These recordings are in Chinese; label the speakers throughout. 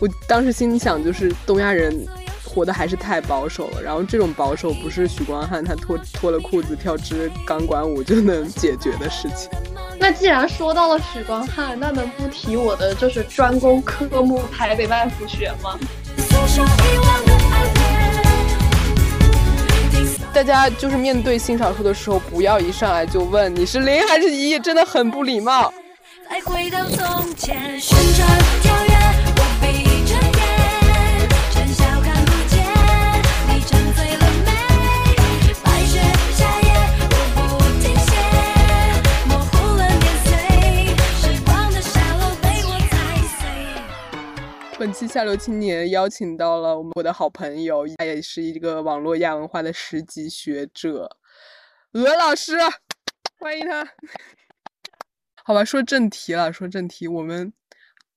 Speaker 1: 我当时心里想，就是东亚人活的还是太保守了。然后这种保守不是许光汉他脱脱了裤子跳支钢管舞就能解决的事情。
Speaker 2: 那既然说到了许光汉，那能不提我的就是专攻科目台北外服学吗？
Speaker 1: 大家就是面对新少数的时候，不要一上来就问你是零还是一，真的很不礼貌。再回到从前，旋转跳跃。本期下流青年邀请到了我们我的好朋友，他也是一个网络亚文化的十级学者，鹅老师，欢迎他。好吧，说正题了，说正题，我们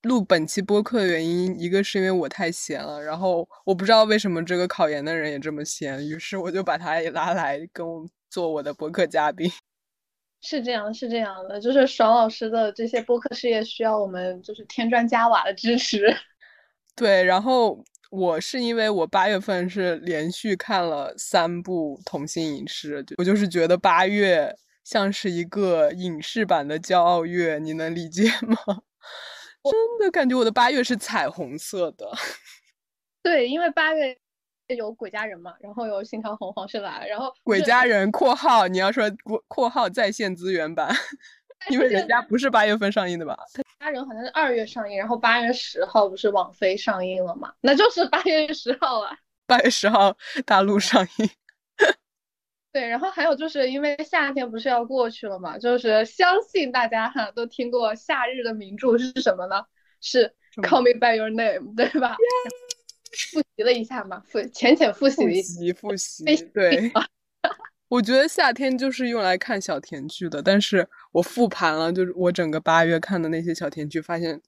Speaker 1: 录本期播客的原因，一个是因为我太闲了，然后我不知道为什么这个考研的人也这么闲，于是我就把他也拉来跟我做我的播客嘉宾。
Speaker 2: 是这样，是这样的，就是爽老师的这些播客事业需要我们就是添砖加瓦的支持。
Speaker 1: 对，然后我是因为我八月份是连续看了三部同性影视，我就是觉得八月像是一个影视版的骄傲月，你能理解吗？真的感觉我的八月是彩虹色的。
Speaker 2: 对，因为八月有鬼家人嘛，然后有新条红黄是蓝，然后
Speaker 1: 鬼家人（括号你要说括号在线资源版）。因为人家不是八月份上映的吧？
Speaker 2: 家人好像是二月上映，然后八月十号不是网飞上映了嘛？那就是八月十号啊。
Speaker 1: 八月十号大陆上映。
Speaker 2: 对，然后还有就是因为夏天不是要过去了嘛？就是相信大家哈都听过夏日的名著是什么呢？是《Call Me By Your Name》，对吧？复习了一下嘛，复浅浅复习
Speaker 1: 复习复习，对。我觉得夏天就是用来看小甜剧的，但是我复盘了，就是我整个八月看的那些小甜剧，发现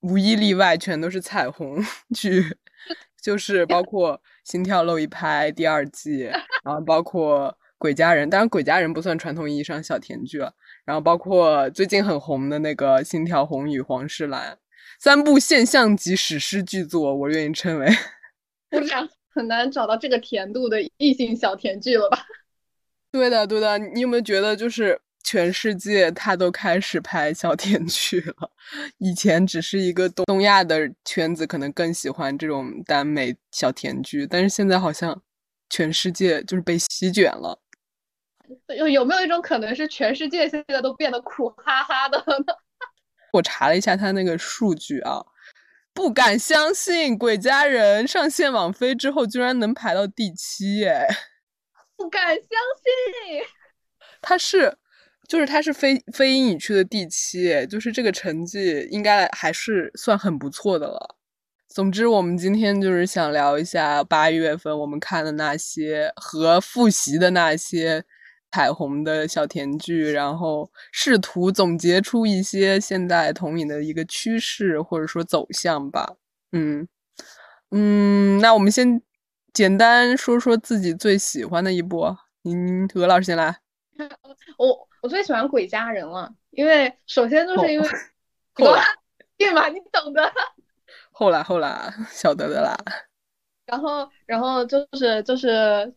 Speaker 1: 无一例外全都是彩虹剧，就是包括《心跳漏一拍》第二季，然后包括《鬼家人》，当然《鬼家人》不算传统意义上小甜剧了，然后包括最近很红的那个《心跳红与黄世兰》，三部现象级史诗巨作，我愿意称为。
Speaker 2: 不是很难找到这个甜度的异性小甜剧了吧？
Speaker 1: 对的，对的，你有没有觉得，就是全世界他都开始拍小甜剧了？以前只是一个东东亚的圈子，可能更喜欢这种耽美小甜剧，但是现在好像全世界就是被席卷了。
Speaker 2: 有有没有一种可能是，全世界现在都变得苦哈哈的呢？
Speaker 1: 我查了一下他那个数据啊，不敢相信，《鬼家人》上线网飞之后，居然能排到第七，哎。
Speaker 2: 不敢相信，
Speaker 1: 他是，就是他是非非英语区的第七，就是这个成绩应该还是算很不错的了。总之，我们今天就是想聊一下八月份我们看的那些和复习的那些彩虹的小甜剧，然后试图总结出一些现代同影的一个趋势或者说走向吧。嗯嗯，那我们先。简单说说自己最喜欢的一部，嗯，何老师先来。
Speaker 2: 我我最喜欢《鬼家人》了，因为首先就是因为，对嘛，你懂的。
Speaker 1: 后来后来晓得的啦。
Speaker 2: 然后然后就是就是，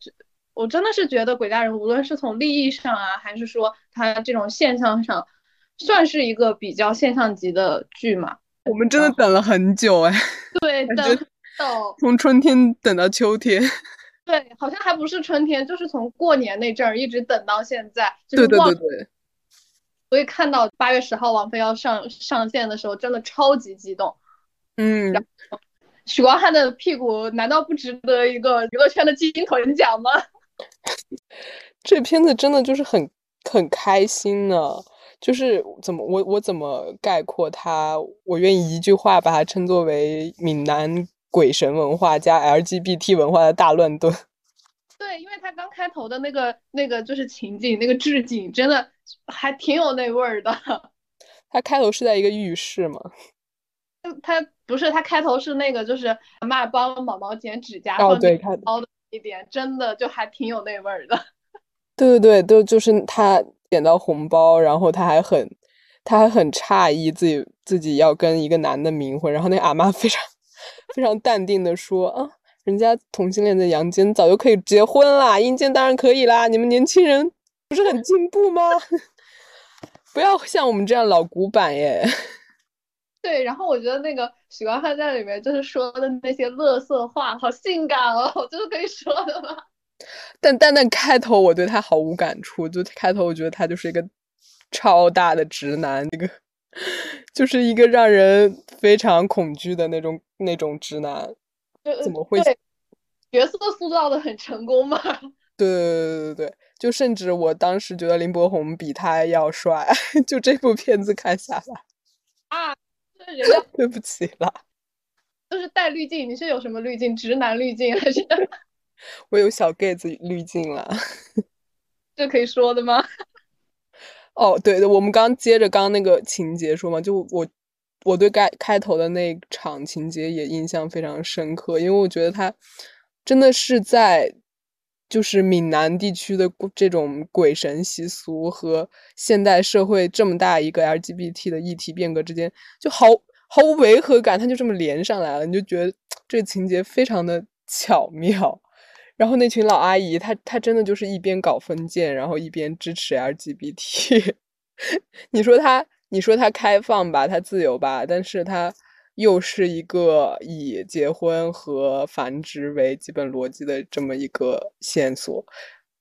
Speaker 2: 我真的是觉得《鬼家人》无论是从立意上啊，还是说它这种现象上，算是一个比较现象级的剧嘛。
Speaker 1: 我们真的等了很久哎。
Speaker 2: 对的。
Speaker 1: 从春天等到秋天，
Speaker 2: 对，好像还不是春天，就是从过年那阵儿一直等到现在。
Speaker 1: 对对对对。
Speaker 2: 所以看到八月十号王菲要上上线的时候，真的超级激动。
Speaker 1: 嗯。
Speaker 2: 许光汉的屁股难道不值得一个娱乐圈的金臀奖吗？
Speaker 1: 这片子真的就是很很开心呢，就是怎么我我怎么概括它？我愿意一句话把它称作为闽南。鬼神文化加 LGBT 文化的大乱炖，
Speaker 2: 对，因为他刚开头的那个那个就是情景，那个置景真的还挺有那味儿的。
Speaker 1: 他开头是在一个浴室吗？
Speaker 2: 他不是，他开头是那个就是阿妈帮毛毛剪指甲，
Speaker 1: 哦对，
Speaker 2: 凹的一点，真的就还挺有那味儿的。
Speaker 1: 对对对，都就是他捡到红包，然后他还很他还很诧异自己自己要跟一个男的冥婚，然后那阿妈非常。非常淡定的说啊，人家同性恋的阳间早就可以结婚啦，阴间当然可以啦，你们年轻人不是很进步吗？不要像我们这样老古板耶。
Speaker 2: 对，然后我觉得那个许光汉在里面就是说的那些乐色话，好性感哦，就是可以说的吗？
Speaker 1: 但但但开头我对他毫无感触，就开头我觉得他就是一个超大的直男，那个就是一个让人非常恐惧的那种那种直男，怎么会？
Speaker 2: 角色塑造的很成功嘛？
Speaker 1: 对对对对对，就甚至我当时觉得林柏宏比他要帅，就这部片子看下来
Speaker 2: 啊。
Speaker 1: 对不起了，
Speaker 2: 就是带滤镜。你是有什么滤镜？直男滤镜还是？
Speaker 1: 我有小 gay 子滤镜了，
Speaker 2: 这可以说的吗？
Speaker 1: 哦，对的，我们刚接着刚那个情节说嘛，就我我对开开头的那场情节也印象非常深刻，因为我觉得他真的是在。就是闽南地区的这种鬼神习俗和现代社会这么大一个 LGBT 的议题变革之间，就毫毫无违和感，他就这么连上来了，你就觉得这个情节非常的巧妙。然后那群老阿姨，她她真的就是一边搞封建，然后一边支持 LGBT。你说她，你说她开放吧，她自由吧，但是她。又是一个以结婚和繁殖为基本逻辑的这么一个线索，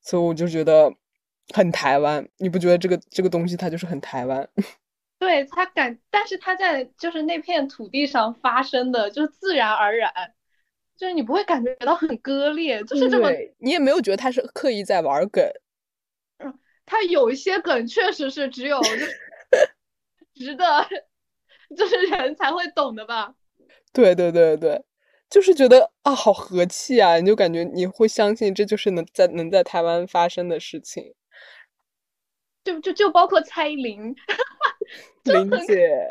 Speaker 1: 所以我就觉得很台湾。你不觉得这个这个东西它就是很台湾？
Speaker 2: 对他感，但是他在就是那片土地上发生的，就自然而然，就是你不会感觉到很割裂，就是这么，
Speaker 1: 你也没有觉得他是刻意在玩梗。
Speaker 2: 嗯，他有一些梗确实是只有 值得。就是人才会懂的吧？
Speaker 1: 对对对对，就是觉得啊，好和气啊！你就感觉你会相信这就是能在能在台湾发生的事情。
Speaker 2: 就就就包括蔡依林，
Speaker 1: 林姐，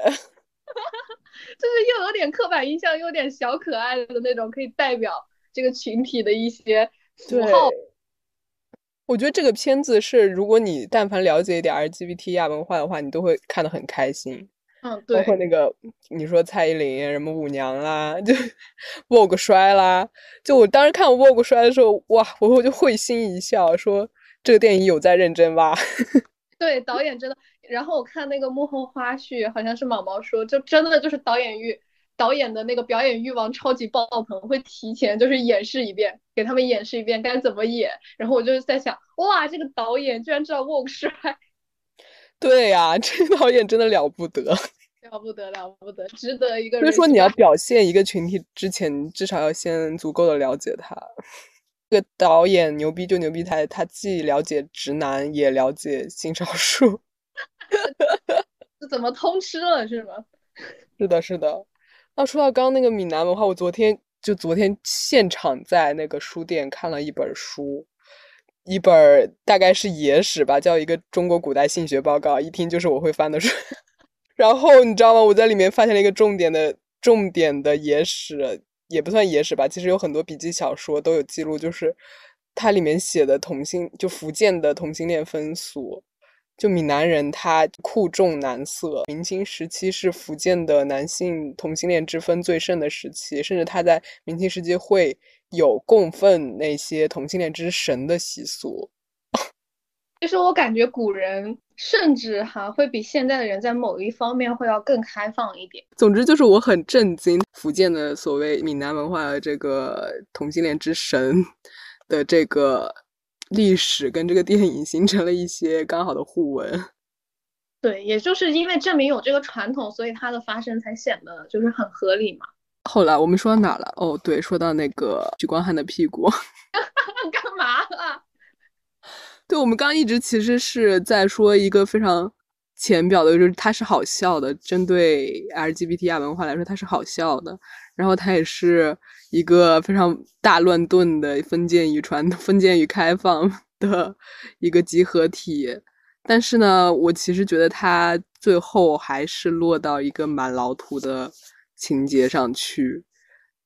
Speaker 2: 就是又有点刻板印象，又有点小可爱的那种，可以代表这个群体的一些符号。
Speaker 1: 我觉得这个片子是，如果你但凡了解一点 LGBT 亚文化的话，你都会看得很开心。
Speaker 2: 嗯，对，
Speaker 1: 包括那个你说蔡依林什么舞娘啦，就 Vogue 摔啦，就我当时看 Vogue 摔的时候，哇，我我就会心一笑，说这个电影有在认真吧？
Speaker 2: 对，导演真的。然后我看那个幕后花絮，好像是毛毛说，就真的就是导演欲，导演的那个表演欲望超级爆棚，会提前就是演示一遍，给他们演示一遍该怎么演。然后我就在想，哇，这个导演居然知道 Vogue 摔。
Speaker 1: 对呀，这个导演真的了不得，
Speaker 2: 了不得，了不得，值得一个。
Speaker 1: 所以说，你要表现一个群体之前，至少要先足够的了解他。这个导演牛逼就牛逼他，他既了解直男，也了解性少数。
Speaker 2: 这怎么通吃了是吗？
Speaker 1: 是的，是的。那说到刚刚那个闽南文化，我昨天就昨天现场在那个书店看了一本书。一本大概是野史吧，叫一个中国古代性学报告，一听就是我会翻的书。然后你知道吗？我在里面发现了一个重点的重点的野史，也不算野史吧，其实有很多笔记小说都有记录，就是它里面写的同性，就福建的同性恋风俗，就闽南人他酷重男色，明清时期是福建的男性同性恋之分最盛的时期，甚至他在明清时期会。有供奉那些同性恋之神的习俗。
Speaker 2: 其实我感觉古人甚至哈会比现在的人在某一方面会要更开放一点。
Speaker 1: 总之就是我很震惊，福建的所谓闽南文化的这个同性恋之神的这个历史跟这个电影形成了一些刚好的互文。
Speaker 2: 对，也就是因为证明有这个传统，所以它的发生才显得就是很合理嘛。
Speaker 1: 后来我们说到哪了？哦，对，说到那个许光汉的屁股，
Speaker 2: 干嘛了？
Speaker 1: 对，我们刚刚一直其实是在说一个非常浅表的，就是它是好笑的，针对 LGBT 亚文化来说，它是好笑的。然后它也是一个非常大乱炖的封建与传统 封建与开放的一个集合体。但是呢，我其实觉得它最后还是落到一个蛮老土的。情节上去，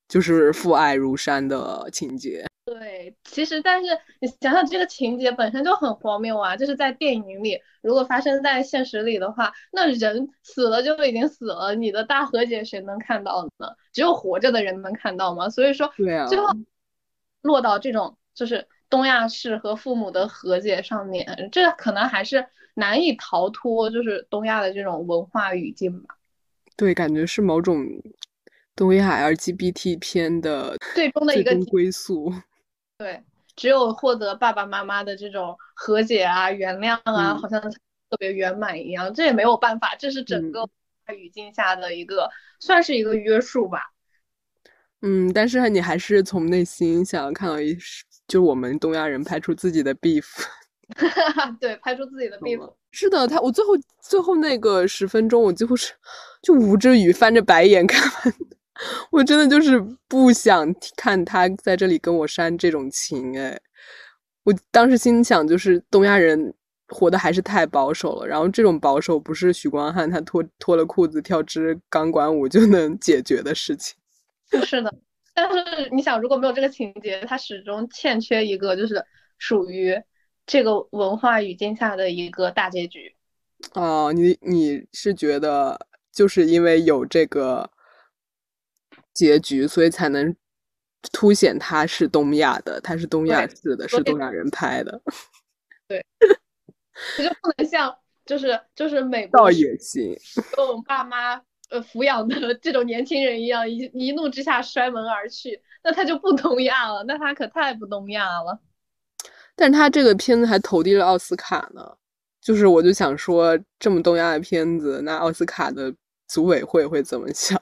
Speaker 1: 就是父爱如山的情节。
Speaker 2: 对，其实但是你想想这个情节本身就很荒谬啊！就是在电影里，如果发生在现实里的话，那人死了就已经死了，你的大和解谁能看到呢？只有活着的人能看到吗？所以说，
Speaker 1: 对啊，
Speaker 2: 最后落到这种就是东亚式和父母的和解上面，这可能还是难以逃脱，就是东亚的这种文化语境吧。
Speaker 1: 对，感觉是某种东亚 LGBT 片的
Speaker 2: 最终的一个
Speaker 1: 归宿。
Speaker 2: 对，只有获得爸爸妈妈的这种和解啊、原谅啊，好像特别圆满一样。这也没有办法，这是整个语境下的一个，算是一个约束吧。
Speaker 1: 嗯，但是你还是从内心想要看到一，就我们东亚人拍出自己的 beef。
Speaker 2: 对，拍出自己的 beef。
Speaker 1: 是的，他我最后最后那个十分钟，我几乎是就捂着雨翻着白眼看完的。我真的就是不想看他在这里跟我煽这种情哎，我当时心想就是东亚人活的还是太保守了，然后这种保守不是许光汉他脱脱了裤子跳支钢管舞就能解决的事情。
Speaker 2: 是的，但是你想如果没有这个情节，他始终欠缺一个就是属于这个文化语境下的一个大结局。
Speaker 1: 哦，你你是觉得就是因为有这个。结局，所以才能凸显他是东亚的，他是东亚式的，是东亚人拍的。
Speaker 2: 对，就不能像就是就是美国
Speaker 1: 倒也行，
Speaker 2: 跟我们爸妈呃抚养的这种年轻人一样，一一怒之下摔门而去，那他就不东亚了，那他可太不东亚了。
Speaker 1: 但是他这个片子还投递了奥斯卡呢，就是我就想说，这么东亚的片子，那奥斯卡的组委会会怎么想？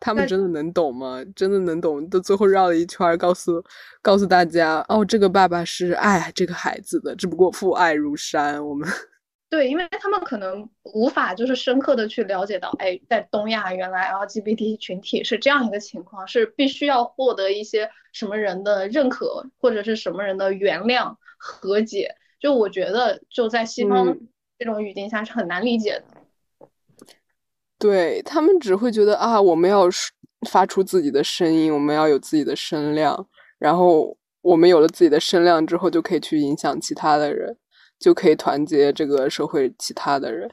Speaker 1: 他们真的能懂吗？真的能懂？都最后绕了一圈，告诉告诉大家，哦，这个爸爸是爱这个孩子的，只不过父爱如山。我们
Speaker 2: 对，因为他们可能无法就是深刻的去了解到，哎，在东亚原来 LGBT 群体是这样一个情况，是必须要获得一些什么人的认可，或者是什么人的原谅和解。就我觉得，就在西方这种语境下是很难理解的。
Speaker 1: 对他们只会觉得啊，我们要发出自己的声音，我们要有自己的声量，然后我们有了自己的声量之后，就可以去影响其他的人，就可以团结这个社会其他的人。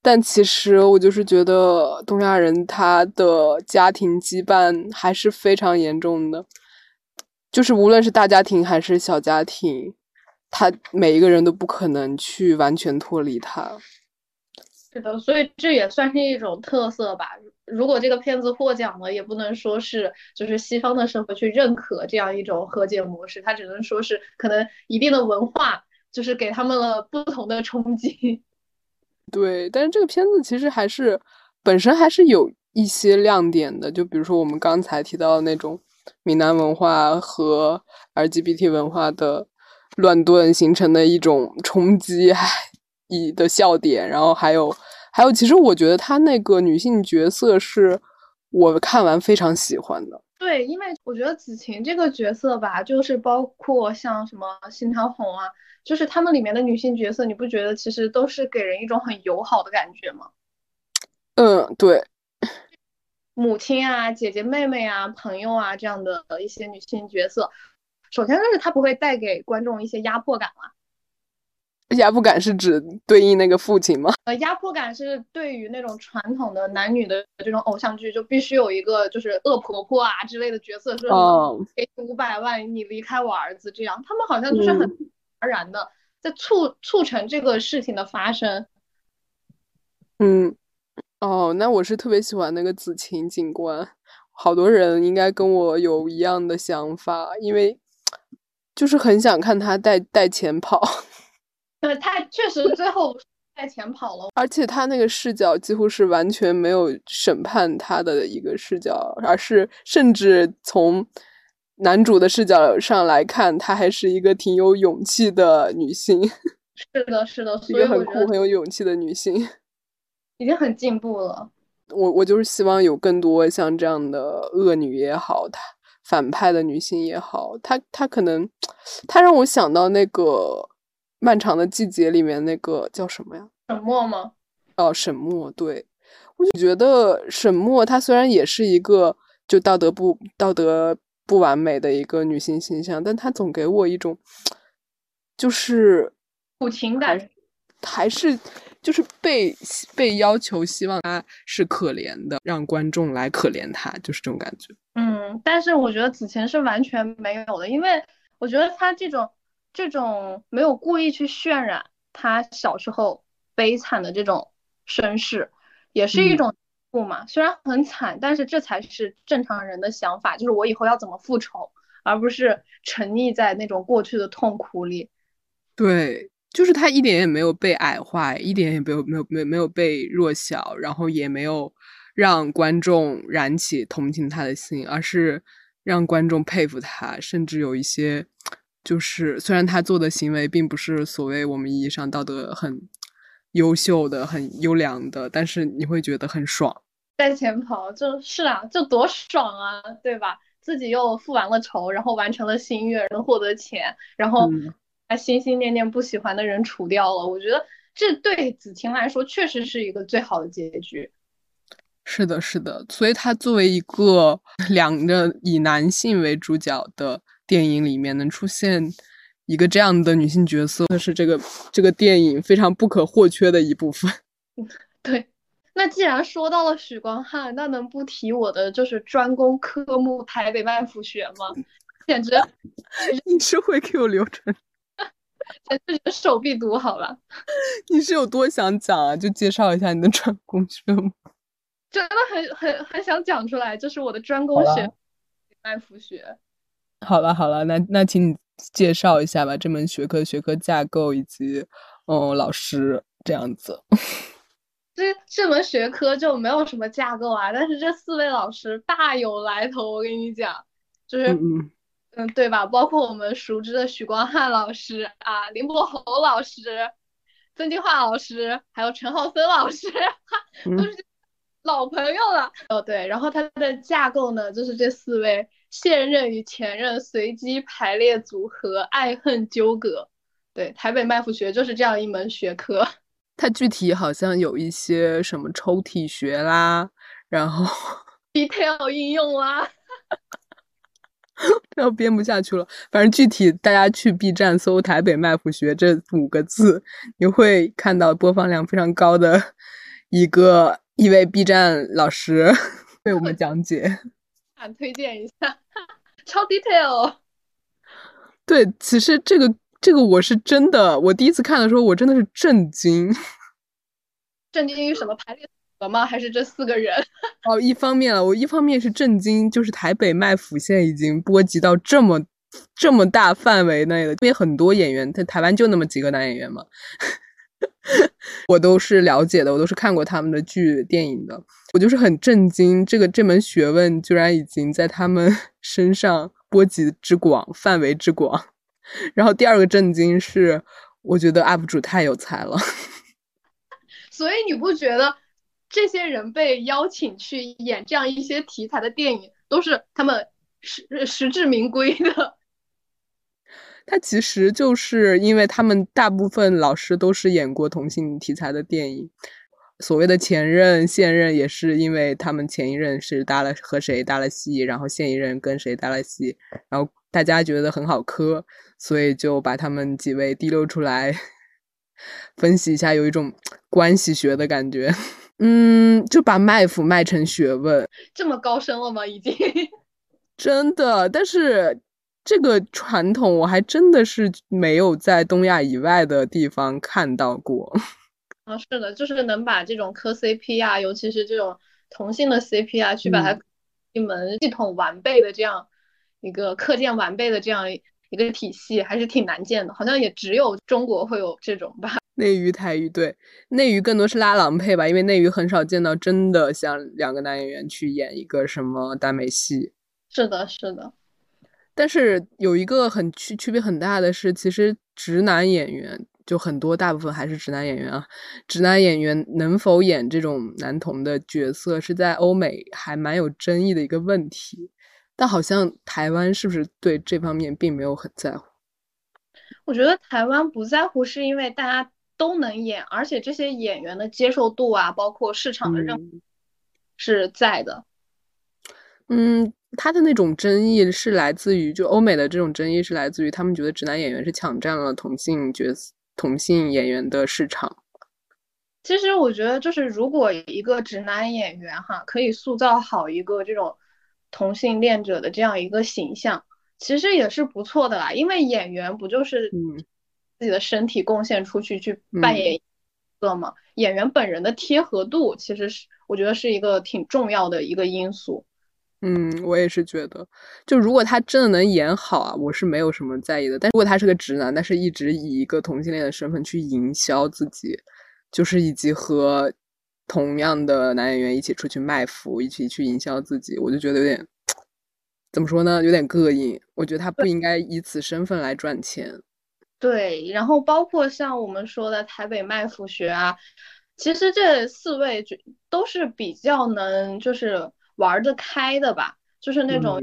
Speaker 1: 但其实我就是觉得东亚人他的家庭羁绊还是非常严重的，就是无论是大家庭还是小家庭，他每一个人都不可能去完全脱离他。
Speaker 2: 是的，所以这也算是一种特色吧。如果这个片子获奖了，也不能说是就是西方的社会去认可这样一种和解模式，它只能说是可能一定的文化就是给他们了不同的冲击。
Speaker 1: 对，但是这个片子其实还是本身还是有一些亮点的，就比如说我们刚才提到的那种闽南文化和 LGBT 文化的乱炖形成的一种冲击，唉。的笑点，然后还有还有，其实我觉得她那个女性角色是我看完非常喜欢的。
Speaker 2: 对，因为我觉得子晴这个角色吧，就是包括像什么新条红啊，就是他们里面的女性角色，你不觉得其实都是给人一种很友好的感觉吗？
Speaker 1: 嗯，对。
Speaker 2: 母亲啊，姐姐妹妹啊，朋友啊，这样的一些女性角色，首先就是她不会带给观众一些压迫感了。
Speaker 1: 压迫感是指对应那个父亲吗？
Speaker 2: 呃，压迫感是对于那种传统的男女的这种偶像剧，就必须有一个就是恶婆婆啊之类的角色，说给你五百万，你离开我儿子这样，他们好像就是很而然的在促促成这个事情的发生。
Speaker 1: 嗯，哦，那我是特别喜欢那个子晴警官，好多人应该跟我有一样的想法，因为就是很想看他带带钱跑。
Speaker 2: 对他确实最后在前跑了，
Speaker 1: 而且他那个视角几乎是完全没有审判他的一个视角，而是甚至从男主的视角上来看，她还是一个挺有勇气的女性。
Speaker 2: 是的，是的，
Speaker 1: 一个很酷、很有勇气的女性，
Speaker 2: 已经很进步了。
Speaker 1: 我我就是希望有更多像这样的恶女也好，她反派的女性也好，她她可能，她让我想到那个。漫长的季节里面那个叫什么呀？
Speaker 2: 沈墨吗？
Speaker 1: 哦，沈墨，对，我就觉得沈墨她虽然也是一个就道德不道德不完美的一个女性形象，但她总给我一种就是
Speaker 2: 苦情感，
Speaker 1: 还是就是被被要求希望她是可怜的，让观众来可怜她，就是这种感觉。
Speaker 2: 嗯，但是我觉得子晴是完全没有的，因为我觉得她这种这种没有故意去渲染他小时候悲惨的这种身世，也是一种。不嘛，虽然很惨，但是这才是正常人的想法，就是我以后要怎么复仇，而不是沉溺在那种过去的痛苦里。
Speaker 1: 对，就是他一点也没有被矮化，一点也没有没有没没有被弱小，然后也没有让观众燃起同情他的心，而是让观众佩服他，甚至有一些就是虽然他做的行为并不是所谓我们意义上道德很。优秀的、很优良的，但是你会觉得很爽，
Speaker 2: 在前跑就是啊，就多爽啊，对吧？自己又复完了仇，然后完成了心愿，能获得钱，然后把心心念念不喜欢的人除掉了。我觉得这对子晴来说确实是一个最好的结局。
Speaker 1: 是的，是的，所以他作为一个 两个以男性为主角的电影里面能出现。一个这样的女性角色，是这个这个电影非常不可或缺的一部分。
Speaker 2: 对，那既然说到了许光汉，那能不提我的就是专攻科目台北麦府学吗？简直，
Speaker 1: 你是会给我留成，
Speaker 2: 简直手臂读好了。
Speaker 1: 你是有多想讲啊？就介绍一下你的专攻学吗？
Speaker 2: 真的很很很想讲出来，就是我的专攻学麦福学。
Speaker 1: 好了好了，那那请你。介绍一下吧，这门学科学科架构以及，嗯，老师这样子。
Speaker 2: 这这门学科就没有什么架构啊，但是这四位老师大有来头，我跟你讲，就是嗯嗯对吧？包括我们熟知的许光汉老师啊，林柏宏老师，曾金华老师，还有陈浩森老师，都是老朋友了。哦对，然后它的架构呢，就是这四位。现任与前任随机排列组合，爱恨纠葛。对，台北卖腐学就是这样一门学科。
Speaker 1: 它具体好像有一些什么抽屉学啦，然后
Speaker 2: detail 应用啦，
Speaker 1: 要编不下去了。反正具体大家去 B 站搜“台北卖腐学”这五个字，你会看到播放量非常高的一个一位 B 站老师为我们讲解。
Speaker 2: 想推荐一下。超 detail，
Speaker 1: 对，其实这个这个我是真的，我第一次看的时候，我真的是震惊，
Speaker 2: 震惊于什么排列组合吗？还是这四个人？
Speaker 1: 哦，一方面了，我一方面是震惊，就是台北卖府现在已经波及到这么这么大范围内了，因为很多演员，他台湾就那么几个男演员嘛，我都是了解的，我都是看过他们的剧、电影的。我就是很震惊，这个这门学问居然已经在他们 身上波及之广、范围之广。然后第二个震惊是，我觉得 UP 主太有才了。
Speaker 2: 所以你不觉得这些人被邀请去演这样一些题材的电影，都是他们实实至名归的？
Speaker 1: 他其实就是因为他们大部分老师都是演过同性题材的电影。所谓的前任、现任，也是因为他们前一任是搭了和谁搭了戏，然后现一任跟谁搭了戏，然后大家觉得很好磕，所以就把他们几位提溜出来分析一下，有一种关系学的感觉。嗯，就把卖腐卖成学问，
Speaker 2: 这么高深了吗？已经
Speaker 1: 真的，但是这个传统我还真的是没有在东亚以外的地方看到过。
Speaker 2: 啊，是的，就是能把这种磕 CP 啊，尤其是这种同性的 CP 啊，去把它一门系统完备的这样一个课件完备的这样一个体系，还是挺难见的。好像也只有中国会有这种吧。
Speaker 1: 内娱、台娱对内娱更多是拉郎配吧，因为内娱很少见到真的像两个男演员去演一个什么耽美戏。
Speaker 2: 是的，是的。
Speaker 1: 但是有一个很区区别很大的是，其实直男演员。就很多，大部分还是直男演员啊。直男演员能否演这种男同的角色，是在欧美还蛮有争议的一个问题。但好像台湾是不是对这方面并没有很在乎？
Speaker 2: 我觉得台湾不在乎，是因为大家都能演，而且这些演员的接受度啊，包括市场的认是在的。
Speaker 1: 嗯，他的那种争议是来自于，就欧美的这种争议是来自于他们觉得直男演员是抢占了同性角色、同性演员的市场。
Speaker 2: 其实我觉得，就是如果一个直男演员哈，可以塑造好一个这种同性恋者的这样一个形象，其实也是不错的啦。因为演员不就是自己的身体贡献出去去扮演一个吗？演员本人的贴合度，其实是我觉得是一个挺重要的一个因素。
Speaker 1: 嗯，我也是觉得，就如果他真的能演好啊，我是没有什么在意的。但如果他是个直男，但是一直以一个同性恋的身份去营销自己，就是以及和同样的男演员一起出去卖腐，一起去营销自己，我就觉得有点怎么说呢，有点膈应。我觉得他不应该以此身份来赚钱。
Speaker 2: 对，然后包括像我们说的台北卖腐学啊，其实这四位就都是比较能就是。玩得开的吧，就是那种，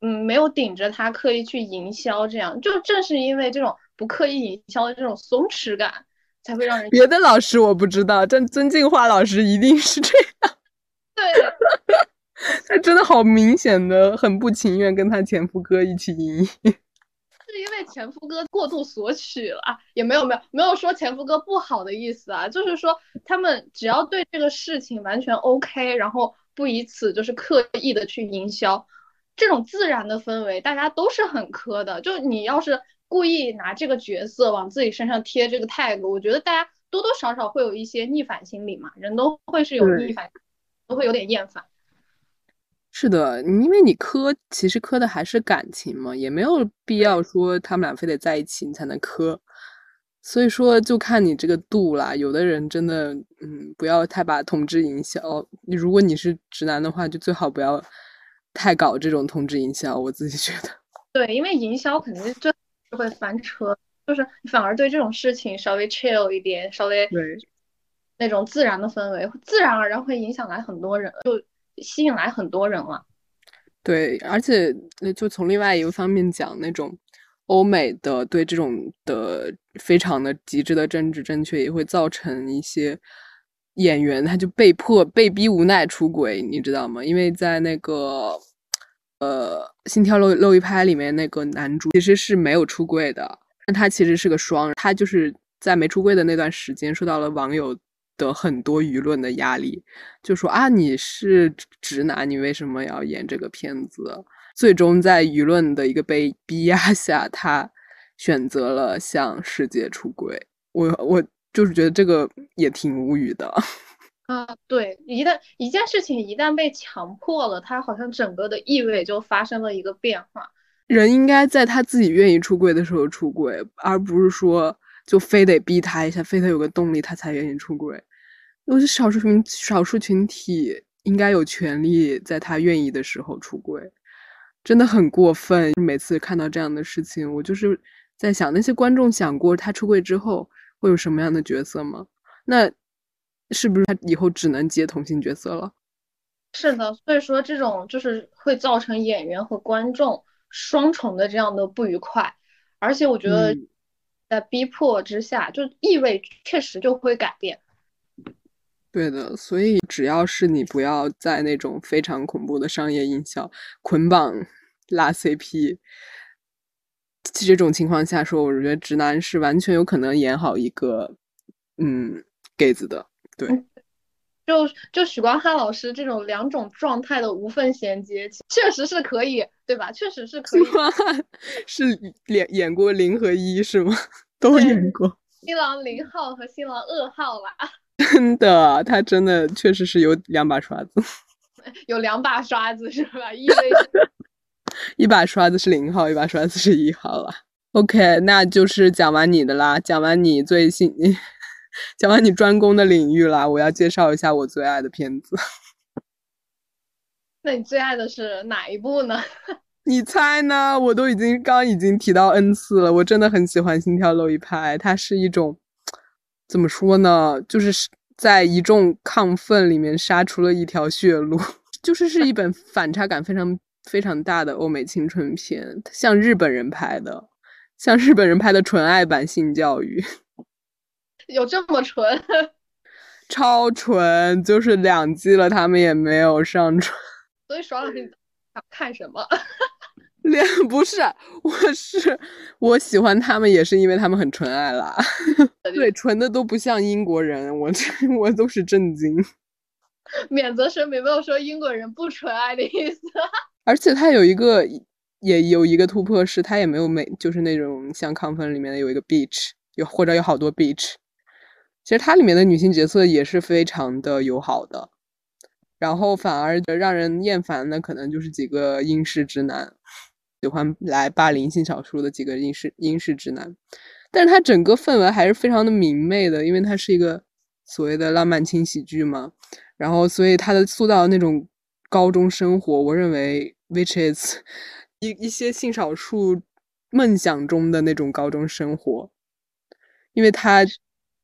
Speaker 2: 嗯，没有顶着他刻意去营销，这样就正是因为这种不刻意营销的这种松弛感，才会让人。
Speaker 1: 别的老师我不知道，但曾静华老师一定是这样。
Speaker 2: 对，
Speaker 1: 他真的好明显的很不情愿跟他前夫哥一起营业。
Speaker 2: 是因为前夫哥过度索取了，也没有没有没有说前夫哥不好的意思啊，就是说他们只要对这个事情完全 OK，然后。不以此就是刻意的去营销，这种自然的氛围，大家都是很磕的。就你要是故意拿这个角色往自己身上贴这个 tag，我觉得大家多多少少会有一些逆反心理嘛，人都会是有逆反，都会有点厌烦。
Speaker 1: 是的，因为你磕，其实磕的还是感情嘛，也没有必要说他们俩非得在一起你才能磕。所以说，就看你这个度啦。有的人真的，嗯，不要太把同志营销。你如果你是直男的话，就最好不要太搞这种同志营销。我自己觉得，
Speaker 2: 对，因为营销肯定就会翻车，就是反而对这种事情稍微 chill 一点，稍微
Speaker 1: 对
Speaker 2: 那种自然的氛围，自然而然会影响来很多人，就吸引来很多人了。
Speaker 1: 对，而且就从另外一个方面讲，那种。欧美的对这种的非常的极致的政治正确，也会造成一些演员他就被迫被逼无奈出轨，你知道吗？因为在那个呃《心跳漏漏一拍》里面，那个男主其实是没有出柜的，但他其实是个双人，他就是在没出柜的那段时间，受到了网友的很多舆论的压力，就说啊你是直男，你为什么要演这个片子？最终在舆论的一个被 逼压下，他选择了向世界出轨。我我就是觉得这个也挺无语的。
Speaker 2: 啊，对，一旦一件事情一旦被强迫了，它好像整个的意味就发生了一个变化。
Speaker 1: 人应该在他自己愿意出轨的时候出轨，而不是说就非得逼他一下，非得有个动力他才愿意出轨。我是少数群少数群体应该有权利在他愿意的时候出轨。真的很过分。每次看到这样的事情，我就是在想，那些观众想过他出柜之后会有什么样的角色吗？那是不是他以后只能接同性角色了？
Speaker 2: 是的，所以说这种就是会造成演员和观众双重的这样的不愉快，而且我觉得在逼迫之下，就意味确实就会改变。
Speaker 1: 对的，所以只要是你不要在那种非常恐怖的商业营销捆绑拉 CP 这种情况下说，我觉得直男是完全有可能演好一个嗯 gay 子的。对，
Speaker 2: 就就许光汉老师这种两种状态的无缝衔接，确实是可以，对吧？确实是可以。
Speaker 1: 是演演过零和一是吗？都演过。
Speaker 2: 新郎零号和新郎二号吧。
Speaker 1: 真的，他真的确实是有两把刷子，
Speaker 2: 有两把刷子是吧？意味
Speaker 1: 一把刷子是零号，一把刷子是一号了。OK，那就是讲完你的啦，讲完你最新，讲完你专攻的领域啦。我要介绍一下我最爱的片子。
Speaker 2: 那你最爱的是哪一部呢？
Speaker 1: 你猜呢？我都已经刚已经提到 N 次了，我真的很喜欢《心跳漏一拍》，它是一种。怎么说呢？就是在一众亢奋里面杀出了一条血路，就是是一本反差感非常非常大的欧美青春片，像日本人拍的，像日本人拍的纯爱版性教育，
Speaker 2: 有这么纯？
Speaker 1: 超纯，就是两季了，他们也没有上传。
Speaker 2: 所以爽老师想看什么？
Speaker 1: 脸 不是，我是我喜欢他们，也是因为他们很纯爱啦。对，纯的都不像英国人，我这 我都是震惊。
Speaker 2: 免责声明没有说英国人不纯爱的意思。
Speaker 1: 而且他有一个，也有一个突破是，他也没有美，就是那种像亢奋里面的有一个 beach，有或者有好多 beach。其实它里面的女性角色也是非常的友好的，然后反而让人厌烦的可能就是几个英式直男。喜欢来霸凌性少数的几个英式英式直男，但是它整个氛围还是非常的明媚的，因为它是一个所谓的浪漫轻喜剧嘛。然后，所以它的塑造那种高中生活，我认为 which is 一一些性少数梦想中的那种高中生活，因为他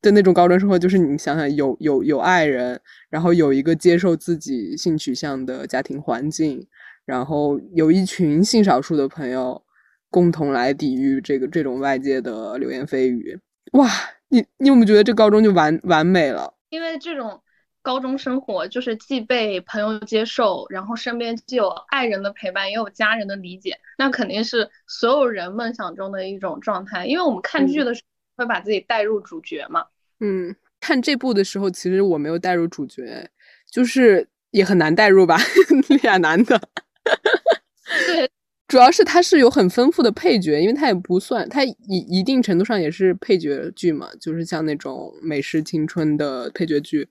Speaker 1: 的那种高中生活就是你想想，有有有爱人，然后有一个接受自己性取向的家庭环境。然后有一群性少数的朋友共同来抵御这个这种外界的流言蜚语，哇！你你有没有觉得这高中就完完美了？
Speaker 2: 因为这种高中生活就是既被朋友接受，然后身边既有爱人的陪伴，也有家人的理解，那肯定是所有人梦想中的一种状态。因为我们看剧的时候会把自己带入主角嘛。
Speaker 1: 嗯，看这部的时候，其实我没有带入主角，就是也很难带入吧，俩男的。
Speaker 2: 对，
Speaker 1: 主要是它是有很丰富的配角，因为它也不算，它一一定程度上也是配角剧嘛，就是像那种美式青春的配角剧，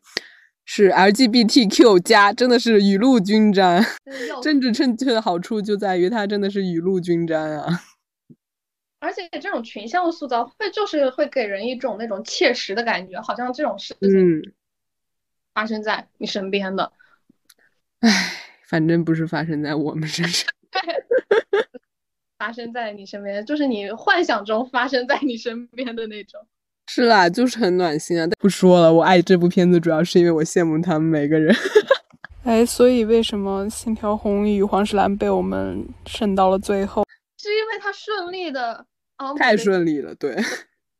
Speaker 1: 是 LGBTQ 加，真的是雨露均沾。政治正确的好处就在于它真的是雨露均沾啊！
Speaker 2: 而且这种群像塑造会就是会给人一种那种切实的感觉，好像这种事情发生在你身边的。
Speaker 1: 唉。反正不是发生在我们身上，
Speaker 2: 发生在你身边，就是你幻想中发生在你身边的那种。
Speaker 1: 是啦，就是很暖心啊！不说了，我爱这部片子主要是因为我羡慕他们每个人。哎，所以为什么《信条红与黄石蓝》被我们剩到了最后？
Speaker 2: 是因为它顺利的，
Speaker 1: 太顺利了，对。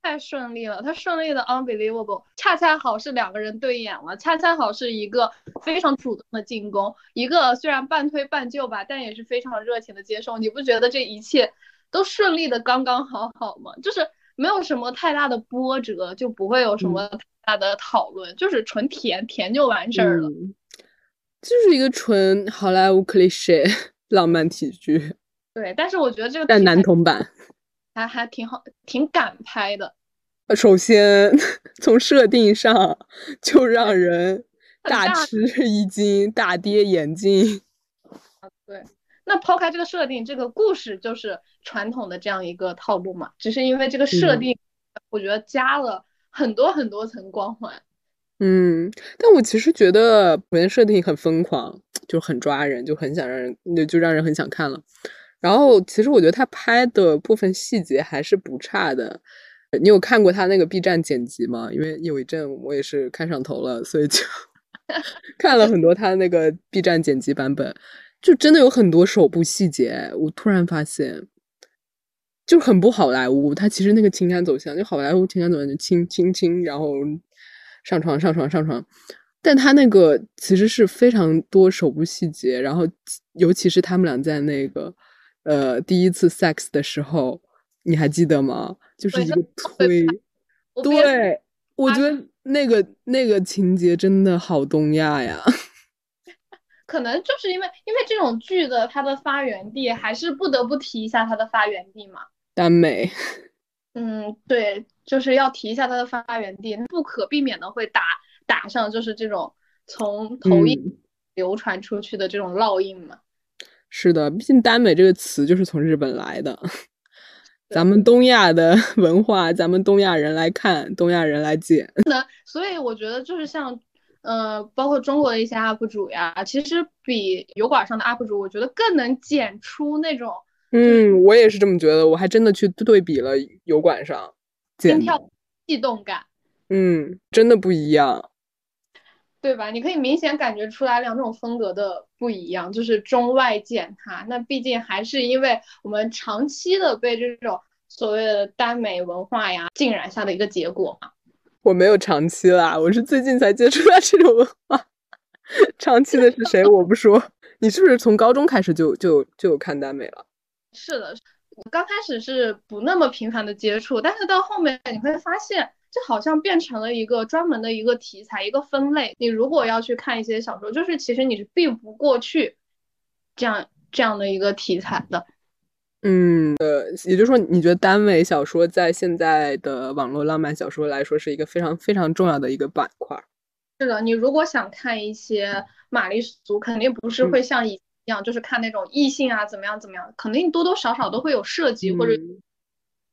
Speaker 2: 太顺利了，他顺利的 unbelievable，恰恰好是两个人对眼了，恰恰好是一个非常主动的进攻，一个虽然半推半就吧，但也是非常热情的接受。你不觉得这一切都顺利的刚刚好好吗？就是没有什么太大的波折，就不会有什么太大的讨论，就是纯甜甜就完事儿了。
Speaker 1: 就是一个纯好莱坞 cliché 浪漫喜剧。
Speaker 2: 对，但是我觉得这个
Speaker 1: 但男同版。
Speaker 2: 还还挺好，挺敢拍的。
Speaker 1: 首先 从设定上就让人 大吃一惊，大跌眼镜。
Speaker 2: 对，那抛开这个设定，这个故事就是传统的这样一个套路嘛。只是因为这个设定，我觉得加了很多很多层光环。
Speaker 1: 嗯，但我其实觉得首先设定很疯狂，就很抓人，就很想让人，就就让人很想看了。然后，其实我觉得他拍的部分细节还是不差的。你有看过他那个 B 站剪辑吗？因为有一阵我也是看上头了，所以就 看了很多他那个 B 站剪辑版本，就真的有很多手部细节。我突然发现，就很不好莱坞。他其实那个情感走向，就好莱坞情感走向就亲亲亲，然后上床上床上床，但他那个其实是非常多手部细节，然后尤其是他们俩在那个。呃，第一次 sex 的时候，你还记得吗？就是一个推，对，我觉得那个那个情节真的好东亚呀。
Speaker 2: 可能就是因为因为这种剧的它的发源地，还是不得不提一下它的发源地嘛。
Speaker 1: 耽美。
Speaker 2: 嗯，对，就是要提一下它的发源地，不可避免的会打打上就是这种从头印流传出去的这种烙印嘛。
Speaker 1: 是的，毕竟耽美这个词就是从日本来的。咱们东亚的 文化，咱们东亚人来看，东亚人来剪。
Speaker 2: 那所以我觉得就是像，呃，包括中国的一些 UP 主呀，其实比油管上的 UP 主，我觉得更能剪出那种。
Speaker 1: 嗯，我也是这么觉得。我还真的去对比了油管上，
Speaker 2: 心跳悸动感。
Speaker 1: 嗯，真的不一样。
Speaker 2: 对吧？你可以明显感觉出来两种风格的不一样，就是中外剪它。那毕竟还是因为我们长期的被这种所谓的耽美文化呀浸染下的一个结果嘛。
Speaker 1: 我没有长期啦，我是最近才接触到这种文化。长期的是谁？我不说。你是不是从高中开始就就就有看耽美了？
Speaker 2: 是的，我刚开始是不那么频繁的接触，但是到后面你会发现，这好像变成了一个专门的一个题材，一个分类。你如果要去看一些小说，就是其实你是避不过去这样这样的一个题材的。
Speaker 1: 嗯，呃，也就是说，你觉得耽美小说在现在的网络浪漫小说来说是一个非常非常重要的一个板块？
Speaker 2: 是的，你如果想看一些玛丽苏，肯定不是会像以前一样，就是看那种异性啊怎么样怎么样，肯定多多少少都会有涉及，或者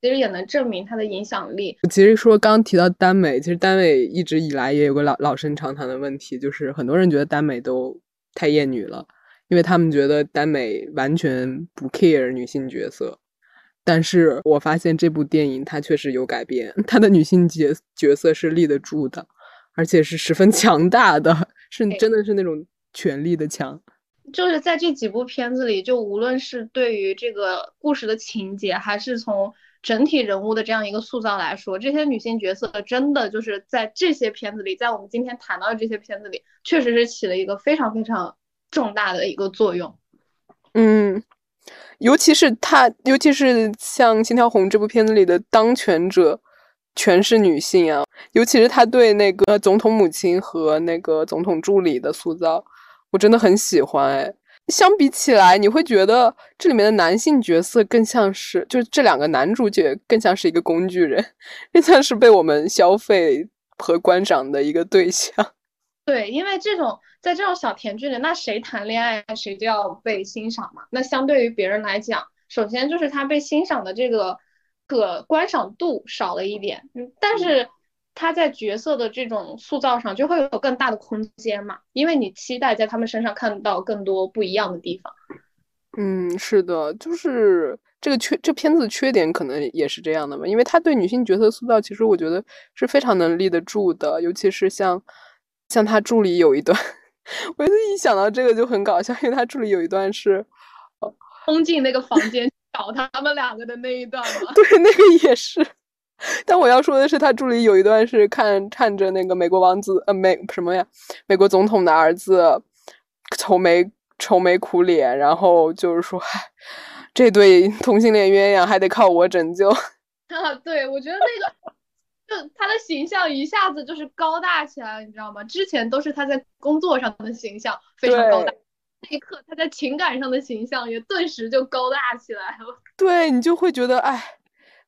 Speaker 2: 其实也能证明它的影响力。
Speaker 1: 其实说刚提到耽美，其实耽美一直以来也有个老老生常谈的问题，就是很多人觉得耽美都太厌女了。因为他们觉得耽美完全不 care 女性角色，但是我发现这部电影它确实有改变，它的女性角角色是立得住的，而且是十分强大的，是真的是那种权力的强。
Speaker 2: 就是在这几部片子里，就无论是对于这个故事的情节，还是从整体人物的这样一个塑造来说，这些女性角色真的就是在这些片子里，在我们今天谈到的这些片子里，确实是起了一个非常非常。重大的一个作用，
Speaker 1: 嗯，尤其是她，尤其是像《心跳红》这部片子里的当权者全是女性啊，尤其是他对那个总统母亲和那个总统助理的塑造，我真的很喜欢。哎，相比起来，你会觉得这里面的男性角色更像是，就这两个男主角更像是一个工具人，更像是被我们消费和观赏的一个对象。
Speaker 2: 对，因为这种在这种小甜剧里，那谁谈恋爱谁就要被欣赏嘛。那相对于别人来讲，首先就是他被欣赏的这个可观赏度少了一点，嗯，但是他在角色的这种塑造上就会有更大的空间嘛，因为你期待在他们身上看到更多不一样的地方。
Speaker 1: 嗯，是的，就是这个缺这片子的缺点可能也是这样的嘛，因为他对女性角色塑造，其实我觉得是非常能立得住的，尤其是像。像他助理有一段，我一想到这个就很搞笑，因为他助理有一段是，
Speaker 2: 冲进那个房间找他们两个的那一段嘛。
Speaker 1: 对，那个也是。但我要说的是，他助理有一段是看看着那个美国王子，呃，美什么呀？美国总统的儿子愁眉愁眉苦脸，然后就是说，这对同性恋鸳鸯还得靠我拯救。
Speaker 2: 啊，对，我觉得那个。就他的形象一下子就是高大起来了，你知道吗？之前都是他在工作上的形象非常高大，那一刻他在情感上的形象也顿时就高大起来了。
Speaker 1: 对你就会觉得，哎，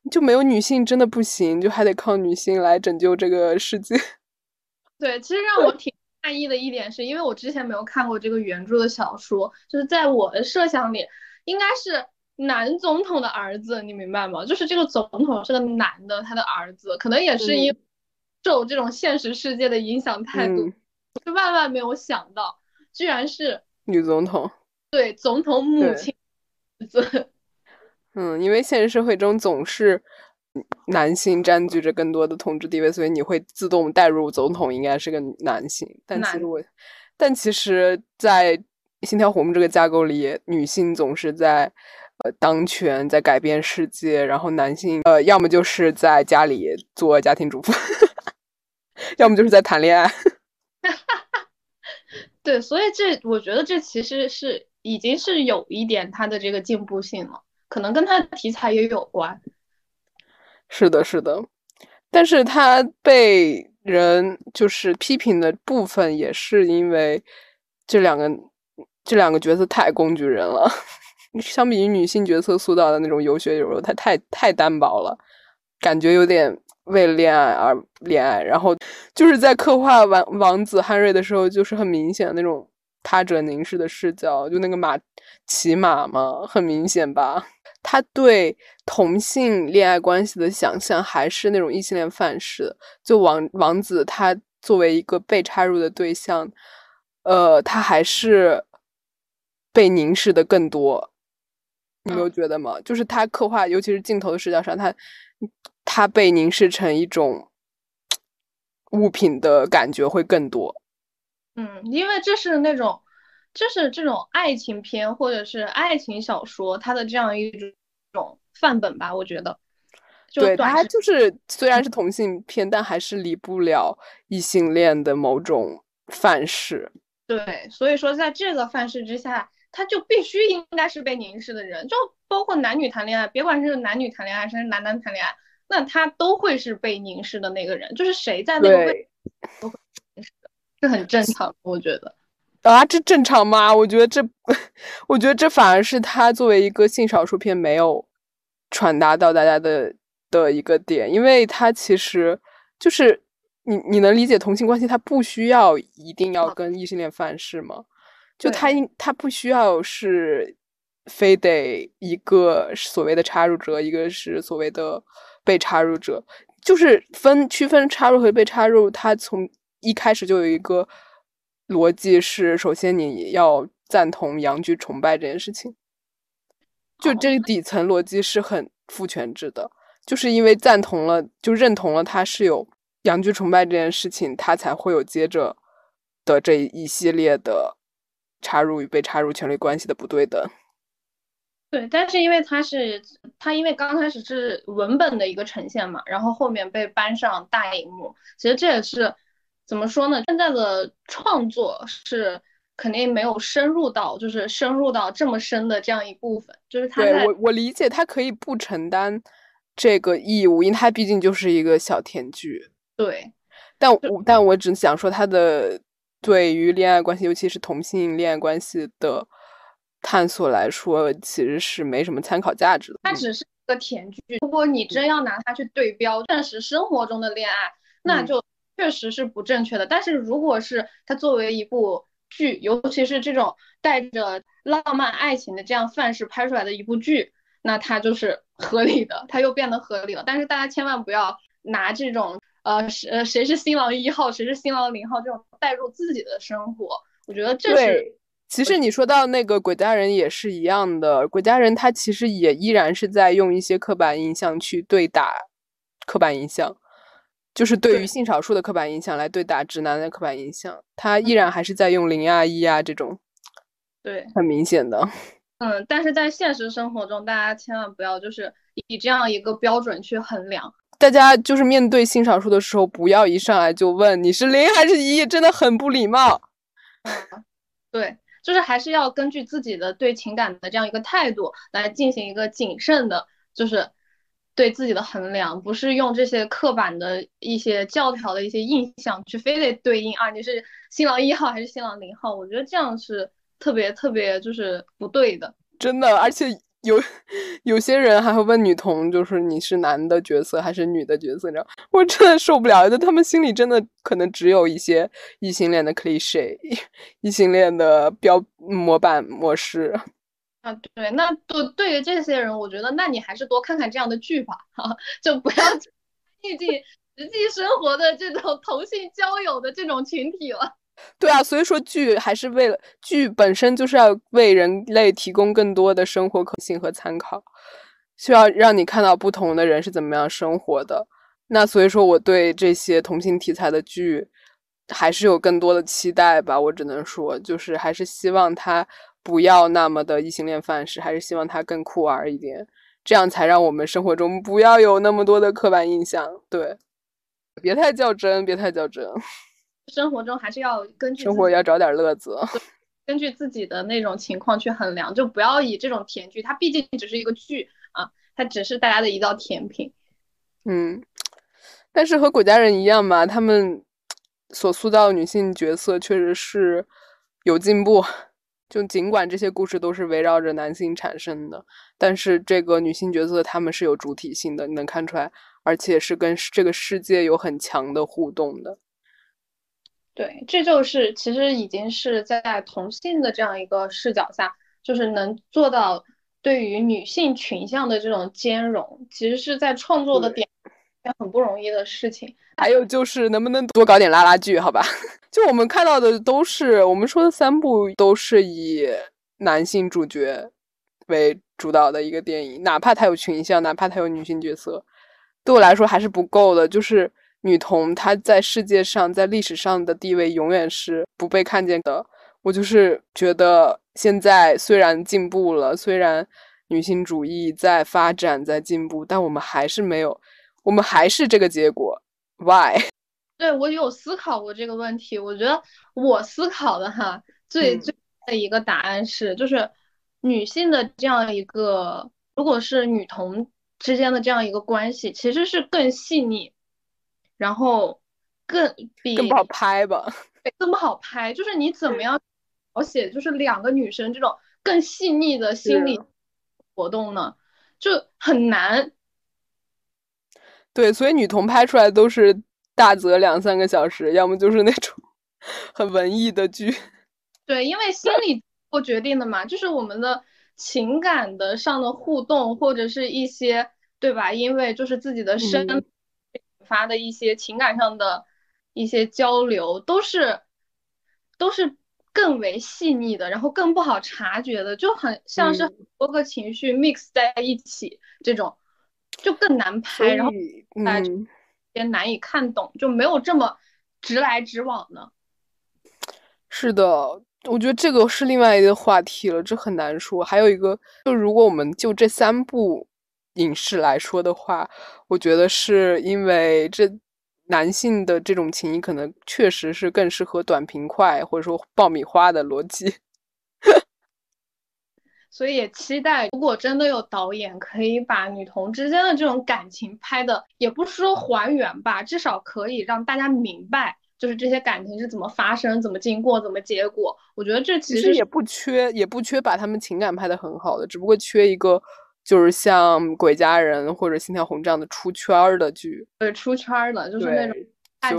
Speaker 1: 就没有女性真的不行，就还得靠女性来拯救这个世界。
Speaker 2: 对，其实让我挺诧异的一点是，因为我之前没有看过这个原著的小说，就是在我的设想里，应该是。男总统的儿子，你明白吗？就是这个总统是个男的，他的儿子可能也是因受这种现实世界的影响太多，就万万没有想到，居然是
Speaker 1: 女总统。
Speaker 2: 对，总统母亲儿子。
Speaker 1: 嗯，因为现实社会中总是男性占据着更多的统治地位，所以你会自动带入总统应该是个男性。但其实我，但其实，在心跳红这个架构里，女性总是在。呃，当权在改变世界，然后男性呃，要么就是在家里做家庭主妇，要么就是在谈恋爱。
Speaker 2: 对，所以这我觉得这其实是已经是有一点它的这个进步性了，可能跟他的题材也有关。
Speaker 1: 是的，是的，但是他被人就是批评的部分，也是因为这两个这两个角色太工具人了。相比于女性角色塑造的那种有血有肉，他太太单薄了，感觉有点为了恋爱而恋爱。然后就是在刻画王王子汉瑞的时候，就是很明显那种他者凝视的视角，就那个马骑马嘛，很明显吧。他对同性恋爱关系的想象还是那种异性恋范式，就王王子他作为一个被插入的对象，呃，他还是被凝视的更多。你没有觉得吗？就是他刻画，尤其是镜头的视角上，他他被凝视成一种物品的感觉会更多。
Speaker 2: 嗯，因为这是那种，这是这种爱情片或者是爱情小说，它的这样一种范本吧，我觉得。
Speaker 1: 就对，它就是虽然是同性片，但还是离不了异性恋的某种范式。
Speaker 2: 对，所以说在这个范式之下，他就必须应该是被凝视的人，就包括男女谈恋爱，别管是男女谈恋爱还是男男谈恋爱，那他都会是被凝视的那个人，就是谁在那个位都会凝视的，这很正常，我觉得。
Speaker 1: 啊，这正常吗？我觉得这，我觉得这反而是他作为一个性少数片没有传达到大家的的一个点，因为他其实就是你你能理解同性关系，他不需要一定要跟异性恋范式吗？就他应他不需要是非得一个所谓的插入者，一个是所谓的被插入者，就是分区分插入和被插入，他从一开始就有一个。逻辑是，首先你要赞同阳具崇拜这件事情，就这个底层逻辑是很父权制的，就是因为赞同了，就认同了他是有阳具崇拜这件事情，他才会有接着的这一系列的插入与被插入权利关系的不对等。
Speaker 2: 对，但是因为他是他，因为刚开始是文本的一个呈现嘛，然后后面被搬上大荧幕，其实这也是。怎么说呢？现在的创作是肯定没有深入到，就是深入到这么深的这样一部分。就是他，
Speaker 1: 对我我理解他可以不承担这个义务，因为他毕竟就是一个小甜剧。
Speaker 2: 对，
Speaker 1: 但我但我只想说，他的对于恋爱关系，尤其是同性恋爱关系的探索来说，其实是没什么参考价值的。
Speaker 2: 它只是一个甜剧，如果你真要拿它去对标现实生活中的恋爱，那就。确实是不正确的，但是如果是它作为一部剧，尤其是这种带着浪漫爱情的这样范式拍出来的一部剧，那它就是合理的，它又变得合理了。但是大家千万不要拿这种呃谁谁是新郎一号，谁是新郎零号这种带入自己的生活，我觉得这是。
Speaker 1: 其实你说到那个鬼家人也是一样的，鬼家人他其实也依然是在用一些刻板印象去对打刻板印象。就是对于性少数的刻板印象来对打直男的刻板印象，他依然还是在用零啊一啊这种，
Speaker 2: 对，
Speaker 1: 很明显的。
Speaker 2: 嗯，但是在现实生活中，大家千万不要就是以这样一个标准去衡量。
Speaker 1: 大家就是面对性少数的时候，不要一上来就问你是零还是一，真的很不礼貌。
Speaker 2: 嗯，对，就是还是要根据自己的对情感的这样一个态度来进行一个谨慎的，就是。对自己的衡量，不是用这些刻板的一些教条的一些印象去非得对应啊，你是新郎一号还是新郎零号？我觉得这样是特别特别就是不对的，
Speaker 1: 真的。而且有有些人还会问女同，就是你是男的角色还是女的角色？你知道我真的受不了，就他们心里真的可能只有一些异性恋的 cliche，异性恋的标模板模式。
Speaker 2: 啊，对，那对对于这些人，我觉得那你还是多看看这样的剧吧，哈，就不要毕竟实际生活的这种同性交友的这种群体了。
Speaker 1: 对啊，所以说剧还是为了剧本身就是要为人类提供更多的生活可性和参考，需要让你看到不同的人是怎么样生活的。那所以说，我对这些同性题材的剧还是有更多的期待吧。我只能说，就是还是希望它。不要那么的异性恋范式，还是希望他更酷儿一点，这样才让我们生活中不要有那么多的刻板印象。对，别太较真，别太较真。
Speaker 2: 生活中还是要根据
Speaker 1: 生活要找点乐子，
Speaker 2: 根据自己的那种情况去衡量，就不要以这种甜剧，它毕竟只是一个剧啊，它只是大家的一道甜品。
Speaker 1: 嗯，但是和古家人一样嘛，他们 所塑造女性角色确实是有进步。就尽管这些故事都是围绕着男性产生的，但是这个女性角色她们是有主体性的，你能看出来，而且是跟这个世界有很强的互动的。
Speaker 2: 对，这就是其实已经是在同性的这样一个视角下，就是能做到对于女性群像的这种兼容，其实是在创作的点。很不容易的事情，
Speaker 1: 还有就是能不能多搞点拉拉剧，好吧？就我们看到的都是我们说的三部，都是以男性主角为主导的一个电影，哪怕他有群像，哪怕他有女性角色，对我来说还是不够的。就是女同她在世界上，在历史上的地位永远是不被看见的。我就是觉得现在虽然进步了，虽然女性主义在发展，在进步，但我们还是没有。我们还是这个结果，Why？
Speaker 2: 对我有思考过这个问题，我觉得我思考的哈，最最的一个答案是，就是女性的这样一个，如果是女同之间的这样一个关系，其实是更细腻，然后更比
Speaker 1: 更不好拍吧，
Speaker 2: 更不好拍，就是你怎么样描写，就是两个女生这种更细腻的心理活动呢，就很难。
Speaker 1: 对，所以女同拍出来都是。大则两三个小时，要么就是那种 很文艺的剧。
Speaker 2: 对，因为心理做决定的嘛，就是我们的情感的上的互动，或者是一些对吧？因为就是自己的身引发的一些情感上的一些交流，都是都是更为细腻的，然后更不好察觉的，就很像是多个情绪 mix 在一起，这种就更难拍。然后
Speaker 1: 嗯。
Speaker 2: 也难以看懂，就没有这么直来直往的。
Speaker 1: 是的，我觉得这个是另外一个话题了，这很难说。还有一个，就如果我们就这三部影视来说的话，我觉得是因为这男性的这种情谊可能确实是更适合短平快或者说爆米花的逻辑。
Speaker 2: 所以也期待，如果真的有导演可以把女同之间的这种感情拍的，也不是说还原吧，至少可以让大家明白，就是这些感情是怎么发生、怎么经过、怎么结果。我觉得这
Speaker 1: 其
Speaker 2: 实
Speaker 1: 也不缺，也不缺把他们情感拍的很好的，只不过缺一个，就是像《鬼家人》或者《心跳红》这样的出圈的剧。
Speaker 2: 对，出圈的，就是那种。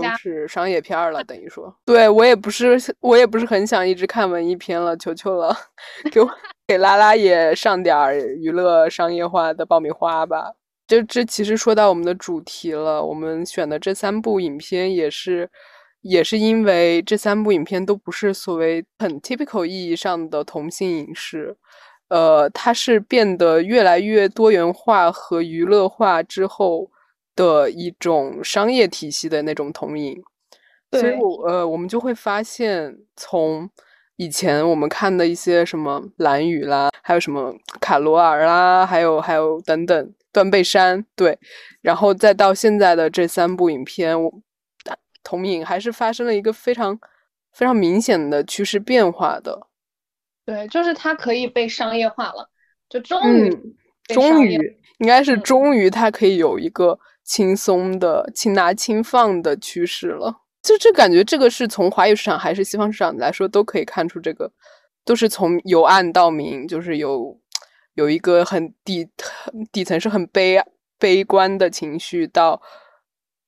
Speaker 1: 就是商业片了，等于说，对我也不是，我也不是很想一直看文艺片了，求求了，给我给拉拉也上点儿娱乐商业化的爆米花吧。这这其实说到我们的主题了，我们选的这三部影片也是，也是因为这三部影片都不是所谓很 typical 意义上的同性影视，呃，它是变得越来越多元化和娱乐化之后。的一种商业体系的那种同影，所以我呃，我们就会发现，从以前我们看的一些什么蓝雨啦，还有什么卡罗尔啦，还有还有等等断背山，对，然后再到现在的这三部影片，我同影还是发生了一个非常非常明显的趋势变化的。
Speaker 2: 对，就是它可以被商业化了，就终于，
Speaker 1: 终于应该是终于它可以有一个。轻松的、轻拿轻放的趋势了，就这感觉，这个是从华语市场还是西方市场来说，都可以看出这个，都是从由暗到明，就是有有一个很底底层是很悲悲观的情绪，到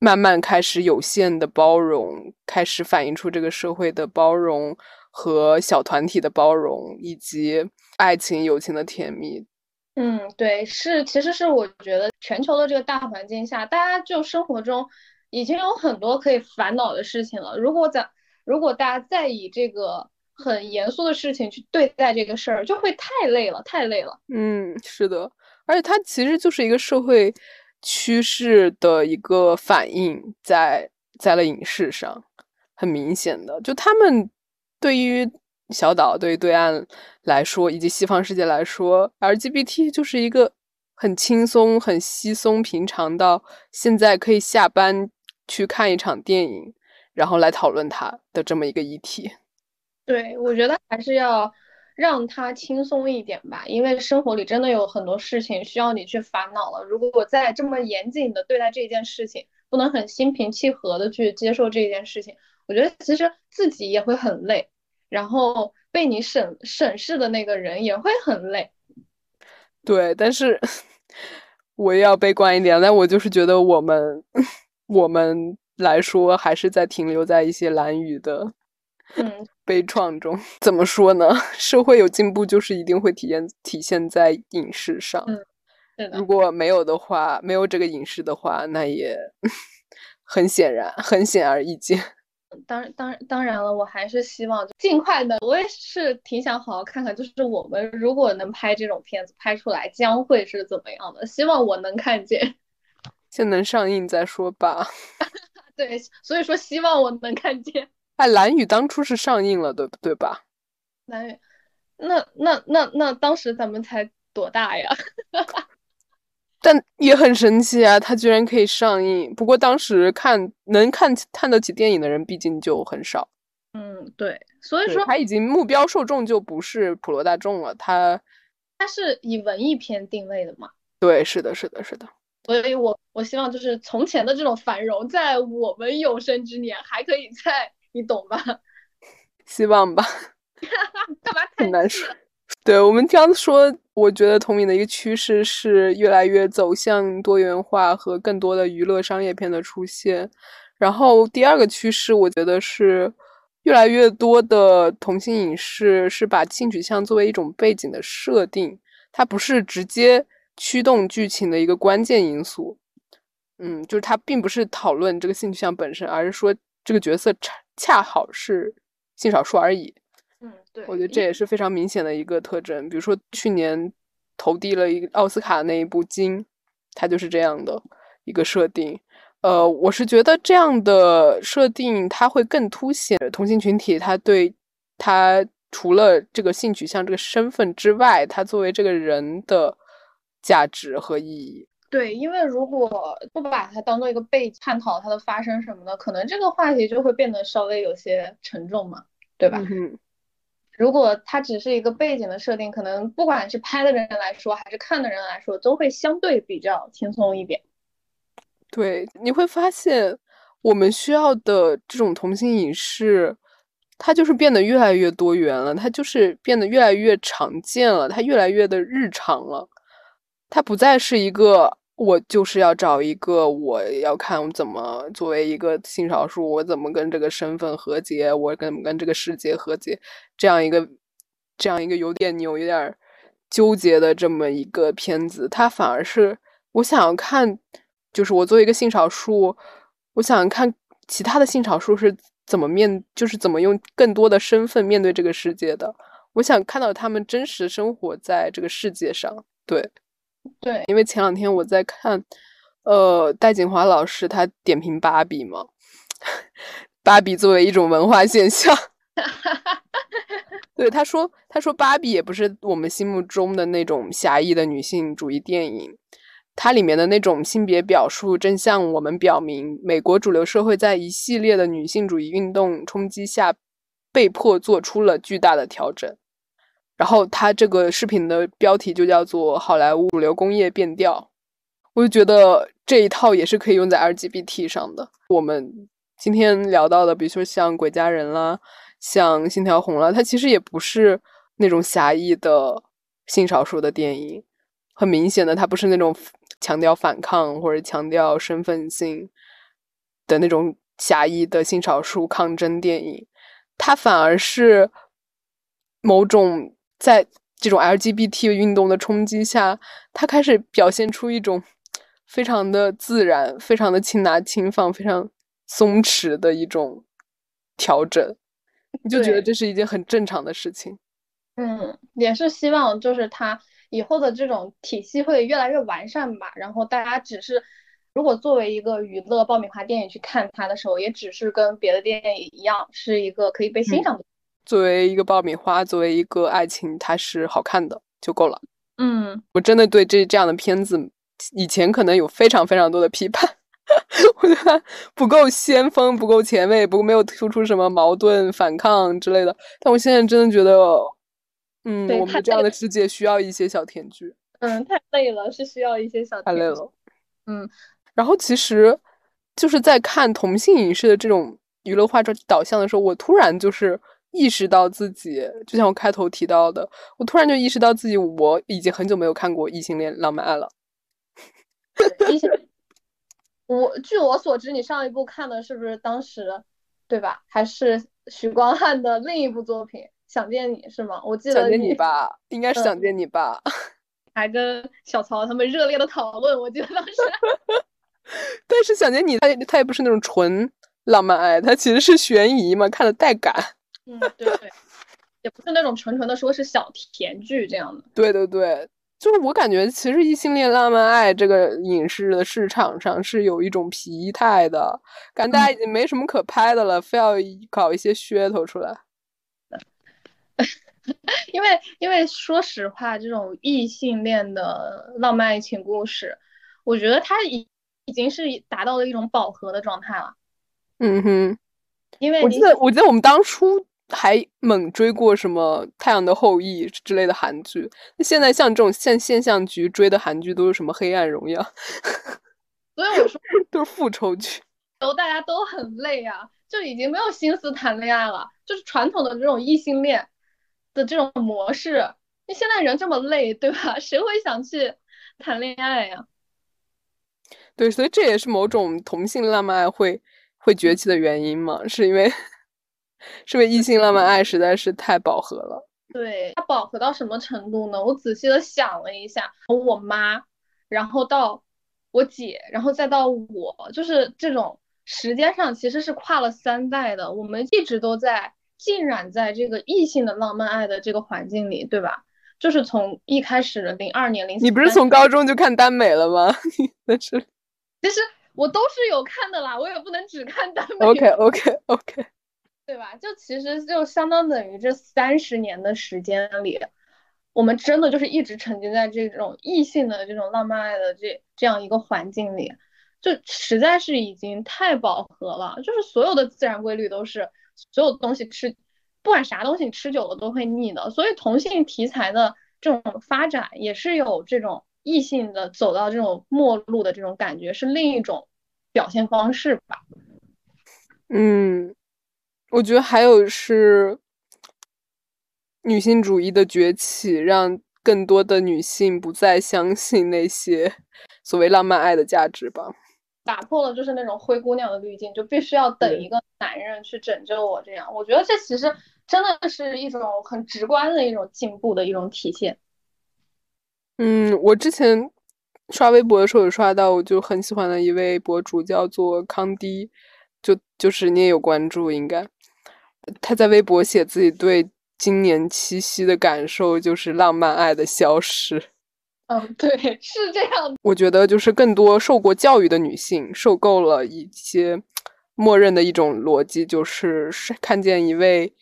Speaker 1: 慢慢开始有限的包容，开始反映出这个社会的包容和小团体的包容，以及爱情友情的甜蜜。
Speaker 2: 嗯，对，是，其实是我觉得全球的这个大环境下，大家就生活中已经有很多可以烦恼的事情了。如果在，如果大家再以这个很严肃的事情去对待这个事儿，就会太累了，太累了。
Speaker 1: 嗯，是的，而且它其实就是一个社会趋势的一个反应，在在了影视上，很明显的，就他们对于。小岛对于对岸来说，以及西方世界来说，LGBT 就是一个很轻松、很稀松平常到现在可以下班去看一场电影，然后来讨论它的这么一个议题。
Speaker 2: 对，我觉得还是要让它轻松一点吧，因为生活里真的有很多事情需要你去烦恼了。如果我再这么严谨的对待这件事情，不能很心平气和的去接受这件事情，我觉得其实自己也会很累。然后被你审审视的那个人也会很累，
Speaker 1: 对，但是 我也要悲观一点。但我就是觉得我们我们来说，还是在停留在一些蓝雨的
Speaker 2: 嗯
Speaker 1: 悲怆中。怎么说呢？社会有进步，就是一定会体现体现在影视上。
Speaker 2: 嗯，
Speaker 1: 如果没有的话，没有这个影视的话，那也 很显然，很显而易见。
Speaker 2: 当当当然了，我还是希望尽快的。我也是挺想好好看看，就是我们如果能拍这种片子拍出来，将会是怎么样的？希望我能看见，
Speaker 1: 先能上映再说吧。
Speaker 2: 对，所以说希望我能看见。
Speaker 1: 哎，蓝雨当初是上映了，对不对吧？
Speaker 2: 蓝雨，那那那那当时咱们才多大呀？
Speaker 1: 但也很神奇啊，它居然可以上映。不过当时看能看看得起电影的人，毕竟就很少。
Speaker 2: 嗯，对，所以说
Speaker 1: 他已经目标受众就不是普罗大众了，他
Speaker 2: 他是以文艺片定位的嘛？
Speaker 1: 对，是的，是的，是的。
Speaker 2: 所以我我希望就是从前的这种繁荣，在我们有生之年还可以在，你懂吧？
Speaker 1: 希望吧。
Speaker 2: 干嘛？
Speaker 1: 很难说。对我们刚说，我觉得同名的一个趋势是越来越走向多元化和更多的娱乐商业片的出现。然后第二个趋势，我觉得是。越来越多的同性影视是把性取向作为一种背景的设定，它不是直接驱动剧情的一个关键因素。嗯，就是它并不是讨论这个性取向本身，而是说这个角色恰恰好是性少数而已。
Speaker 2: 嗯，对，
Speaker 1: 我觉得这也是非常明显的一个特征。比如说去年投递了一个奥斯卡那一部《金》，它就是这样的一个设定。呃，我是觉得这样的设定，它会更凸显同性群体，他对他除了这个性取向这个身份之外，他作为这个人的价值和意义。
Speaker 2: 对，因为如果不把它当做一个被探讨它的发生什么的，可能这个话题就会变得稍微有些沉重嘛，对吧？
Speaker 1: 嗯。
Speaker 2: 如果它只是一个背景的设定，可能不管是拍的人来说，还是看的人来说，都会相对比较轻松一点。
Speaker 1: 对，你会发现我们需要的这种同性影视，它就是变得越来越多元了，它就是变得越来越常见了，它越来越的日常了。它不再是一个我就是要找一个我要看怎么作为一个性少数，我怎么跟这个身份和解，我跟跟这个世界和解这样一个这样一个有点扭、有点纠结的这么一个片子，它反而是我想看。就是我作为一个性少数，我想看其他的性少数是怎么面，就是怎么用更多的身份面对这个世界的。我想看到他们真实生活在这个世界上。对，
Speaker 2: 对，
Speaker 1: 因为前两天我在看，呃，戴锦华老师他点评芭比嘛，芭比作为一种文化现象，对他说，他说芭比也不是我们心目中的那种狭义的女性主义电影。它里面的那种性别表述，正向我们表明，美国主流社会在一系列的女性主义运动冲击下，被迫做出了巨大的调整。然后，它这个视频的标题就叫做《好莱坞主流工业变调》。我就觉得这一套也是可以用在 LGBT 上的。我们今天聊到的，比如说像《鬼家人》啦，像《信条红》啦，它其实也不是那种狭义的性少数的电影。很明显的，它不是那种。强调反抗或者强调身份性的那种狭义的性少数抗争电影，它反而是某种在这种 LGBT 运动的冲击下，他开始表现出一种非常的自然、非常的轻拿轻放、非常松弛的一种调整，你就觉得这是一件很正常的事情。
Speaker 2: 嗯，也是希望就是他。以后的这种体系会越来越完善吧，然后大家只是如果作为一个娱乐爆米花电影去看它的时候，也只是跟别的电影一样，是一个可以被欣赏的。
Speaker 1: 作为一个爆米花，作为一个爱情，它是好看的就够了。
Speaker 2: 嗯，
Speaker 1: 我真的对这这样的片子以前可能有非常非常多的批判，我觉得不够先锋，不够前卫，不过没有突出什么矛盾、反抗之类的。但我现在真的觉得。嗯，我们这样的世界需要一些小甜剧。
Speaker 2: 嗯，太累了，是需要一些小。
Speaker 1: 太累了。
Speaker 2: 嗯，
Speaker 1: 然后其实就是在看同性影视的这种娱乐化这导向的时候，我突然就是意识到自己，就像我开头提到的，我突然就意识到自己，我已经很久没有看过异性恋浪漫爱了。
Speaker 2: 异性，我据我所知，你上一部看的是不是当时，对吧？还是许光汉的另一部作品？想见你是吗？我记得
Speaker 1: 想见你吧，应该是想见你吧。
Speaker 2: 还跟小曹他们热烈的讨论，我记得当时。
Speaker 1: 但是想见你，他他也不是那种纯浪漫爱，他其实是悬疑嘛，看的带感。
Speaker 2: 嗯，对对，也不是那种纯纯的说是小甜剧这样的。
Speaker 1: 对对对，就是我感觉其实异性恋浪漫爱这个影视的市场上是有一种疲态的，感觉大家已经没什么可拍的了，非要搞一些噱头出来。
Speaker 2: 因为，因为说实话，这种异性恋的浪漫爱情故事，我觉得它已已经是达到了一种饱和的状态了。
Speaker 1: 嗯哼，
Speaker 2: 因为
Speaker 1: 我记得我记得我们当初还猛追过什么《太阳的后裔》之类的韩剧，那现在像这种现现象局追的韩剧都是什么《黑暗荣耀》，
Speaker 2: 所以我说
Speaker 1: 都是复仇剧，
Speaker 2: 都大家都很累啊，就已经没有心思谈恋爱了，就是传统的这种异性恋的这种模式。那现在人这么累，对吧？谁会想去谈恋爱呀？
Speaker 1: 对，所以这也是某种同性浪漫爱会会崛起的原因嘛？是因为是不是异性浪漫爱实在是太饱和了。
Speaker 2: 对，它饱和到什么程度呢？我仔细的想了一下，从我妈，然后到我姐，然后再到我，就是这种时间上其实是跨了三代的。我们一直都在浸染在这个异性的浪漫爱的这个环境里，对吧？就是从一开始的零二年零，
Speaker 1: 你不是从高中就看耽美了吗？你在这里，
Speaker 2: 其实我都是有看的啦，我也不能只看耽美。
Speaker 1: OK OK OK，
Speaker 2: 对吧？就其实就相当等于这三十年的时间里，我们真的就是一直沉浸在这种异性的这种浪漫爱的这这样一个环境里，就实在是已经太饱和了。就是所有的自然规律都是所有东西吃。不管啥东西，吃久了都会腻的。所以同性题材的这种发展，也是有这种异性的走到这种末路的这种感觉，是另一种表现方式吧。
Speaker 1: 嗯，我觉得还有是女性主义的崛起，让更多的女性不再相信那些 所谓浪漫爱的价值吧。
Speaker 2: 打破了就是那种灰姑娘的滤镜，就必须要等一个男人去拯救我这样。我觉得这其实。真的是一种很直观的一种进步的一种体现。
Speaker 1: 嗯，我之前刷微博的时候有刷到，我就很喜欢的一位博主叫做康迪，就就是你也有关注，应该他在微博写自己对今年七夕的感受，就是浪漫爱的消失。
Speaker 2: 嗯，对，是这样。
Speaker 1: 我觉得就是更多受过教育的女性受够了一些默认的一种逻辑，就是看见一位。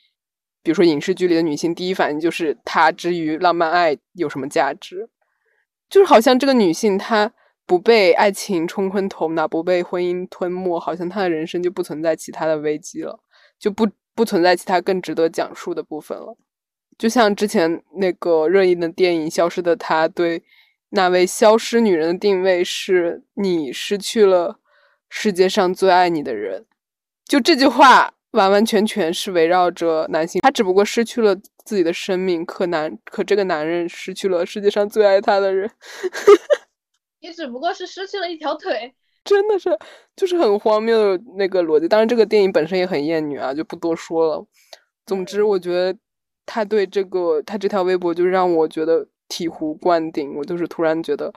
Speaker 1: 比如说影视剧里的女性，第一反应就是她之于浪漫爱有什么价值？就是好像这个女性她不被爱情冲昏头脑，不被婚姻吞没，好像她的人生就不存在其他的危机了，就不不存在其他更值得讲述的部分了。就像之前那个热映的电影《消失的她》，对那位消失女人的定位是你失去了世界上最爱你的人，就这句话。完完全全是围绕着男性，他只不过失去了自己的生命，可男可这个男人失去了世界上最爱他的人，
Speaker 2: 你只不过是失去了一条腿，
Speaker 1: 真的是就是很荒谬的那个逻辑。当然，这个电影本身也很厌女啊，就不多说了。总之，我觉得他对这个他这条微博就让我觉得醍醐灌顶，我就是突然觉得，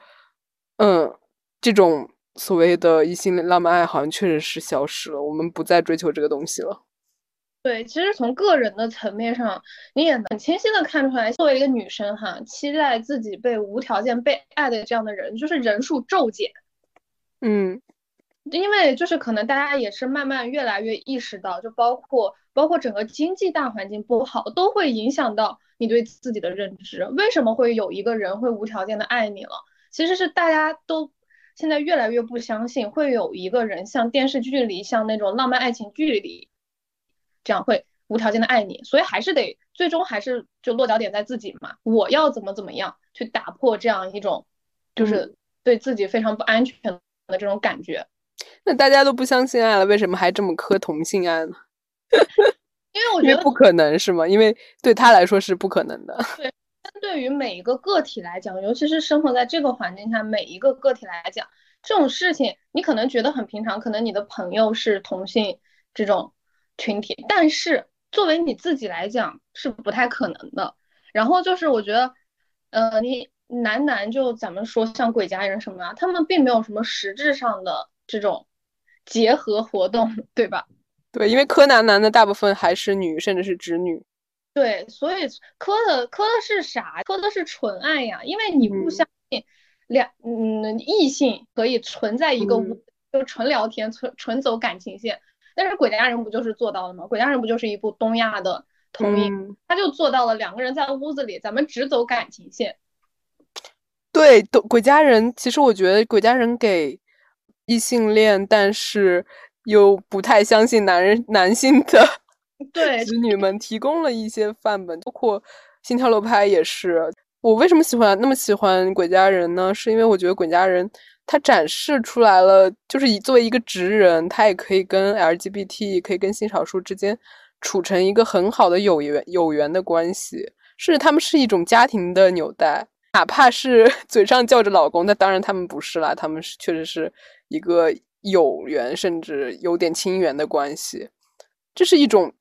Speaker 1: 嗯，这种。所谓的异性浪漫爱好像确实是消失了，我们不再追求这个东西了。
Speaker 2: 对，其实从个人的层面上，你也能清晰的看出来，作为一个女生哈，期待自己被无条件被爱的这样的人，就是人数骤减。
Speaker 1: 嗯，
Speaker 2: 因为就是可能大家也是慢慢越来越意识到，就包括包括整个经济大环境不好，都会影响到你对自己的认知。为什么会有一个人会无条件的爱你了？其实是大家都。现在越来越不相信会有一个人像电视剧里、像那种浪漫爱情剧里这样会无条件的爱你，所以还是得最终还是就落脚点在自己嘛。我要怎么怎么样去打破这样一种就是对自己非常不安全的这种感觉？
Speaker 1: 那大家都不相信爱了，为什么还这么磕同性爱呢？
Speaker 2: 因为我觉得
Speaker 1: 不可能是吗？因为对他来说是不可能的。
Speaker 2: 对。对于每一个个体来讲，尤其是生活在这个环境下，每一个个体来讲，这种事情你可能觉得很平常，可能你的朋友是同性这种群体，但是作为你自己来讲是不太可能的。然后就是我觉得，呃，你男男就咱们说像鬼家人什么啊，他们并没有什么实质上的这种结合活动，对吧？
Speaker 1: 对，因为柯南男的大部分还是女，甚至是直女。
Speaker 2: 对，所以磕的磕的是啥？磕的是纯爱呀，因为你不相信两嗯异性可以存在一个屋，就纯聊天，纯纯走感情线。但是鬼家人不就是做到了吗？鬼家人不就是一部东亚的同音，他就做到了两个人在屋子里，咱们只走感情线。
Speaker 1: 对，都鬼家人，其实我觉得鬼家人给异性恋，但是又不太相信男人男性的
Speaker 2: 对
Speaker 1: 子女们提供了一些范本，包括心跳漏拍也是。我为什么喜欢那么喜欢鬼家人呢？是因为我觉得鬼家人他展示出来了，就是以作为一个直人，他也可以跟 LGBT，可以跟性少数之间处成一个很好的有缘有缘的关系，是他们是一种家庭的纽带，哪怕是 嘴上叫着老公，那当然他们不是啦，他们是确实是一个有缘甚至有点亲缘的关系，这是一种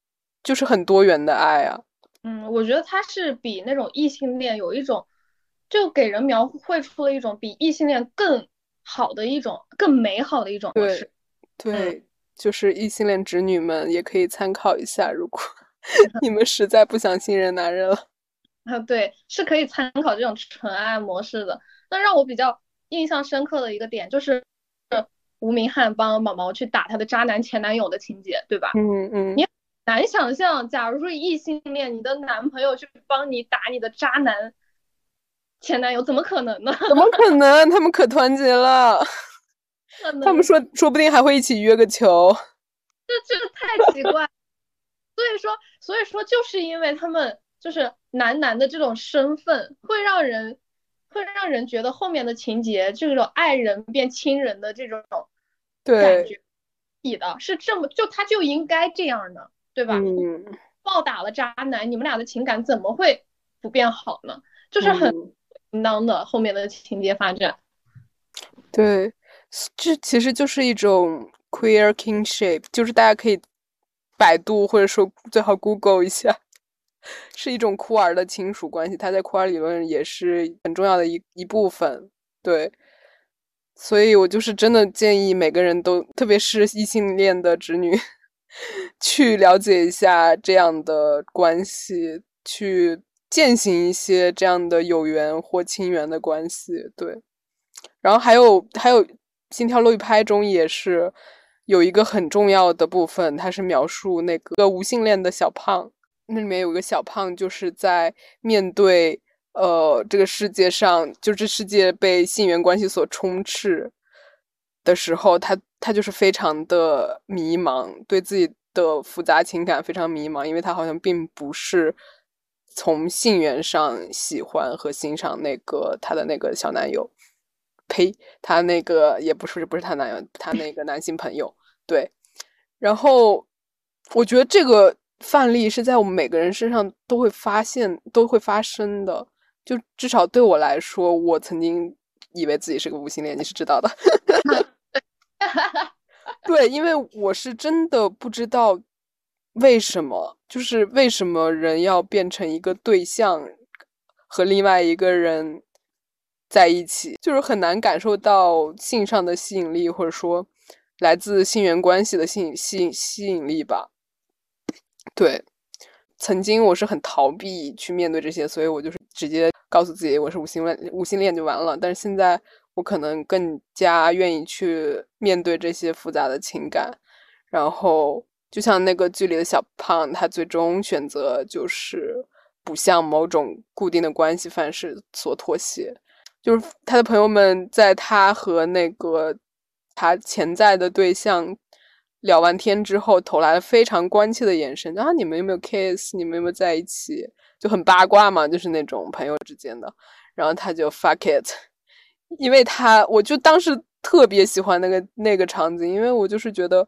Speaker 1: 就是很多元的爱啊。
Speaker 2: 嗯，我觉得他是比那种异性恋有一种，就给人描绘出了一种比异性恋更好的一种、更美好的一种模式。
Speaker 1: 对，就是异性恋直女们也可以参考一下，如果 你们实在不想信任男人了。
Speaker 2: 啊，对，是可以参考这种纯爱模式的。那让我比较印象深刻的一个点就是，吴明翰帮毛毛去打他的渣男前男友的情节，对吧？
Speaker 1: 嗯嗯。
Speaker 2: 你。难想象，假如说异性恋，你的男朋友去帮你打你的渣男前男友，怎么可能呢？
Speaker 1: 怎么可能？他们可团结了，他们说说不定还会一起约个球。
Speaker 2: 这这个太奇怪。所以说，所以说，就是因为他们就是男男的这种身份，会让人会让人觉得后面的情节，这种爱人变亲人的这种感觉，你的是这么就他就应该这样的。对吧？
Speaker 1: 嗯，
Speaker 2: 暴打了渣男，你们俩的情感怎么会不变好呢？就是很应应当的后面的情节发展。
Speaker 1: 对，这其实就是一种 queer kinship，就是大家可以百度或者说最好 Google 一下，是一种酷儿的亲属关系。它在酷儿理论也是很重要的一一部分。对，所以我就是真的建议每个人都，特别是异性恋的侄女。去了解一下这样的关系，去践行一些这样的有缘或亲缘的关系。对，然后还有还有《心跳漏一拍》中也是有一个很重要的部分，它是描述那个无性恋的小胖。那里面有个小胖，就是在面对呃这个世界上，就这世界被性缘关系所充斥的时候，他。他就是非常的迷茫，对自己的复杂情感非常迷茫，因为他好像并不是从性缘上喜欢和欣赏那个他的那个小男友，呸，他那个也不是不是他男友，他那个男性朋友，对。然后我觉得这个范例是在我们每个人身上都会发现、都会发生的，就至少对我来说，我曾经以为自己是个无性恋，你是知道的。对，因为我是真的不知道为什么，就是为什么人要变成一个对象和另外一个人在一起，就是很难感受到性上的吸引力，或者说来自性缘关系的吸引吸引吸引力吧。对，曾经我是很逃避去面对这些，所以我就是直接告诉自己我是无性恋，无性恋就完了。但是现在。我可能更加愿意去面对这些复杂的情感，然后就像那个剧里的小胖，他最终选择就是不向某种固定的关系范式所妥协。就是他的朋友们在他和那个他潜在的对象聊完天之后，投来了非常关切的眼神啊，你们有没有 kiss？你们有没有在一起？就很八卦嘛，就是那种朋友之间的。然后他就 fuck it。因为他，我就当时特别喜欢那个那个场景，因为我就是觉得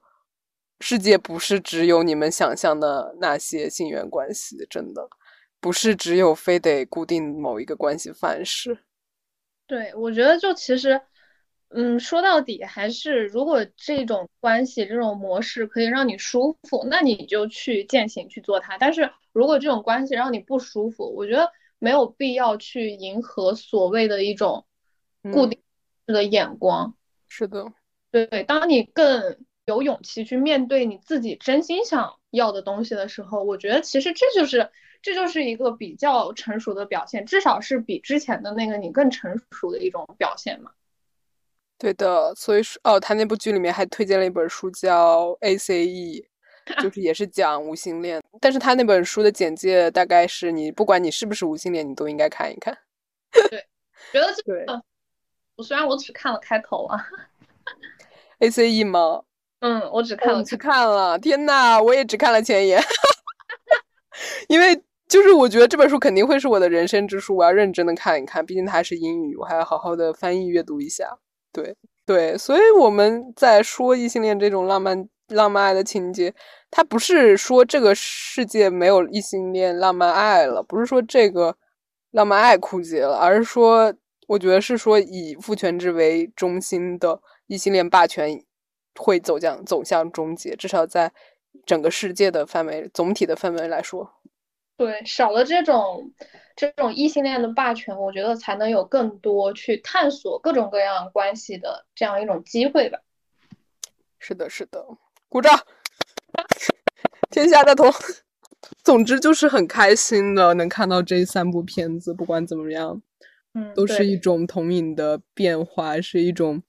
Speaker 1: 世界不是只有你们想象的那些性缘关系，真的不是只有非得固定某一个关系范式。
Speaker 2: 对，我觉得就其实，嗯，说到底还是，如果这种关系这种模式可以让你舒服，那你就去践行去做它。但是如果这种关系让你不舒服，我觉得没有必要去迎合所谓的一种。固定的眼光
Speaker 1: 是的，
Speaker 2: 对。当你更有勇气去面对你自己真心想要的东西的时候，我觉得其实这就是这就是一个比较成熟的表现，至少是比之前的那个你更成熟的一种表现嘛。
Speaker 1: 对的，所以说哦，他那部剧里面还推荐了一本书叫《A C E 》，就是也是讲无性恋，但是他那本书的简介大概是你不管你是不是无性恋，你都应该看一看。
Speaker 2: 对。觉得这个，我虽然我只看了开头啊，
Speaker 1: A C E 吗？
Speaker 2: 嗯，我只看了，
Speaker 1: 只看了。天呐，我也只看了前言，因为就是我觉得这本书肯定会是我的人生之书，我要认真的看一看，毕竟它是英语，我还要好好的翻译阅读一下。对对，所以我们在说异性恋这种浪漫浪漫爱的情节，它不是说这个世界没有异性恋浪漫爱了，不是说这个浪漫爱枯竭了，而是说，我觉得是说以父权制为中心的异性恋霸权。会走向走向终结，至少在整个世界的范围、总体的范围来说，
Speaker 2: 对，少了这种这种异性恋的霸权，我觉得才能有更多去探索各种各样关系的这样一种机会吧。
Speaker 1: 是的，是的，鼓掌！天下大同。总之就是很开心的，能看到这三部片子，不管怎么样，
Speaker 2: 嗯，
Speaker 1: 都是一种同影的变化，是一种。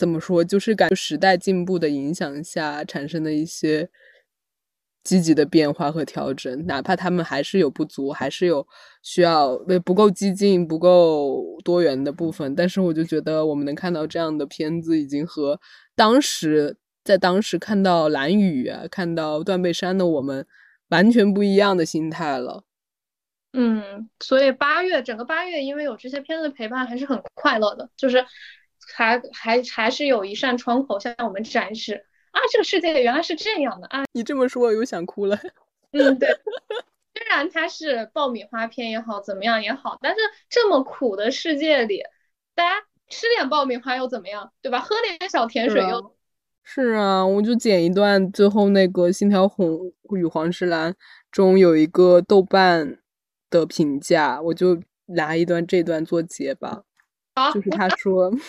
Speaker 1: 怎么说？就是感时代进步的影响下产生的一些积极的变化和调整，哪怕他们还是有不足，还是有需要为不够激进、不够多元的部分。但是，我就觉得我们能看到这样的片子，已经和当时在当时看到蓝雨啊、看到断背山的我们完全不一样的心态了。
Speaker 2: 嗯，所以八月整个八月，因为有这些片子的陪伴，还是很快乐的，就是。还还还是有一扇窗口向我们展示啊，这个世界原来是这样的啊！
Speaker 1: 你这么说，我又想哭了。
Speaker 2: 嗯，对。虽然它是爆米花片也好，怎么样也好，但是这么苦的世界里，大家吃点爆米花又怎么样，对吧？喝点小甜水又……
Speaker 1: 是啊，我就剪一段，最后那个《信条红与黄石蓝》中有一个豆瓣的评价，我就拿一段这段做结吧。
Speaker 2: 好，
Speaker 1: 就是他说。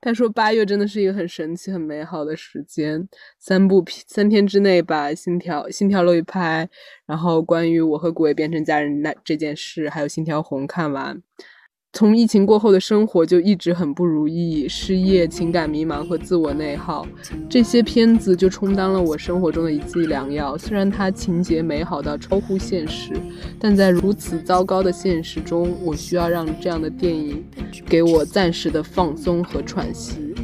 Speaker 1: 他说：“八月真的是一个很神奇、很美好的时间。三部片，三天之内把《心跳》《心跳》漏一拍，然后关于我和鬼变成家人那这件事，还有《心条红》看完。”从疫情过后的生活就一直很不如意，失业、情感迷茫和自我内耗，这些片子就充当了我生活中的一剂良药。虽然它情节美好到超乎现实，但在如此糟糕的现实中，我需要让这样的电影给我暂时的放松和喘息。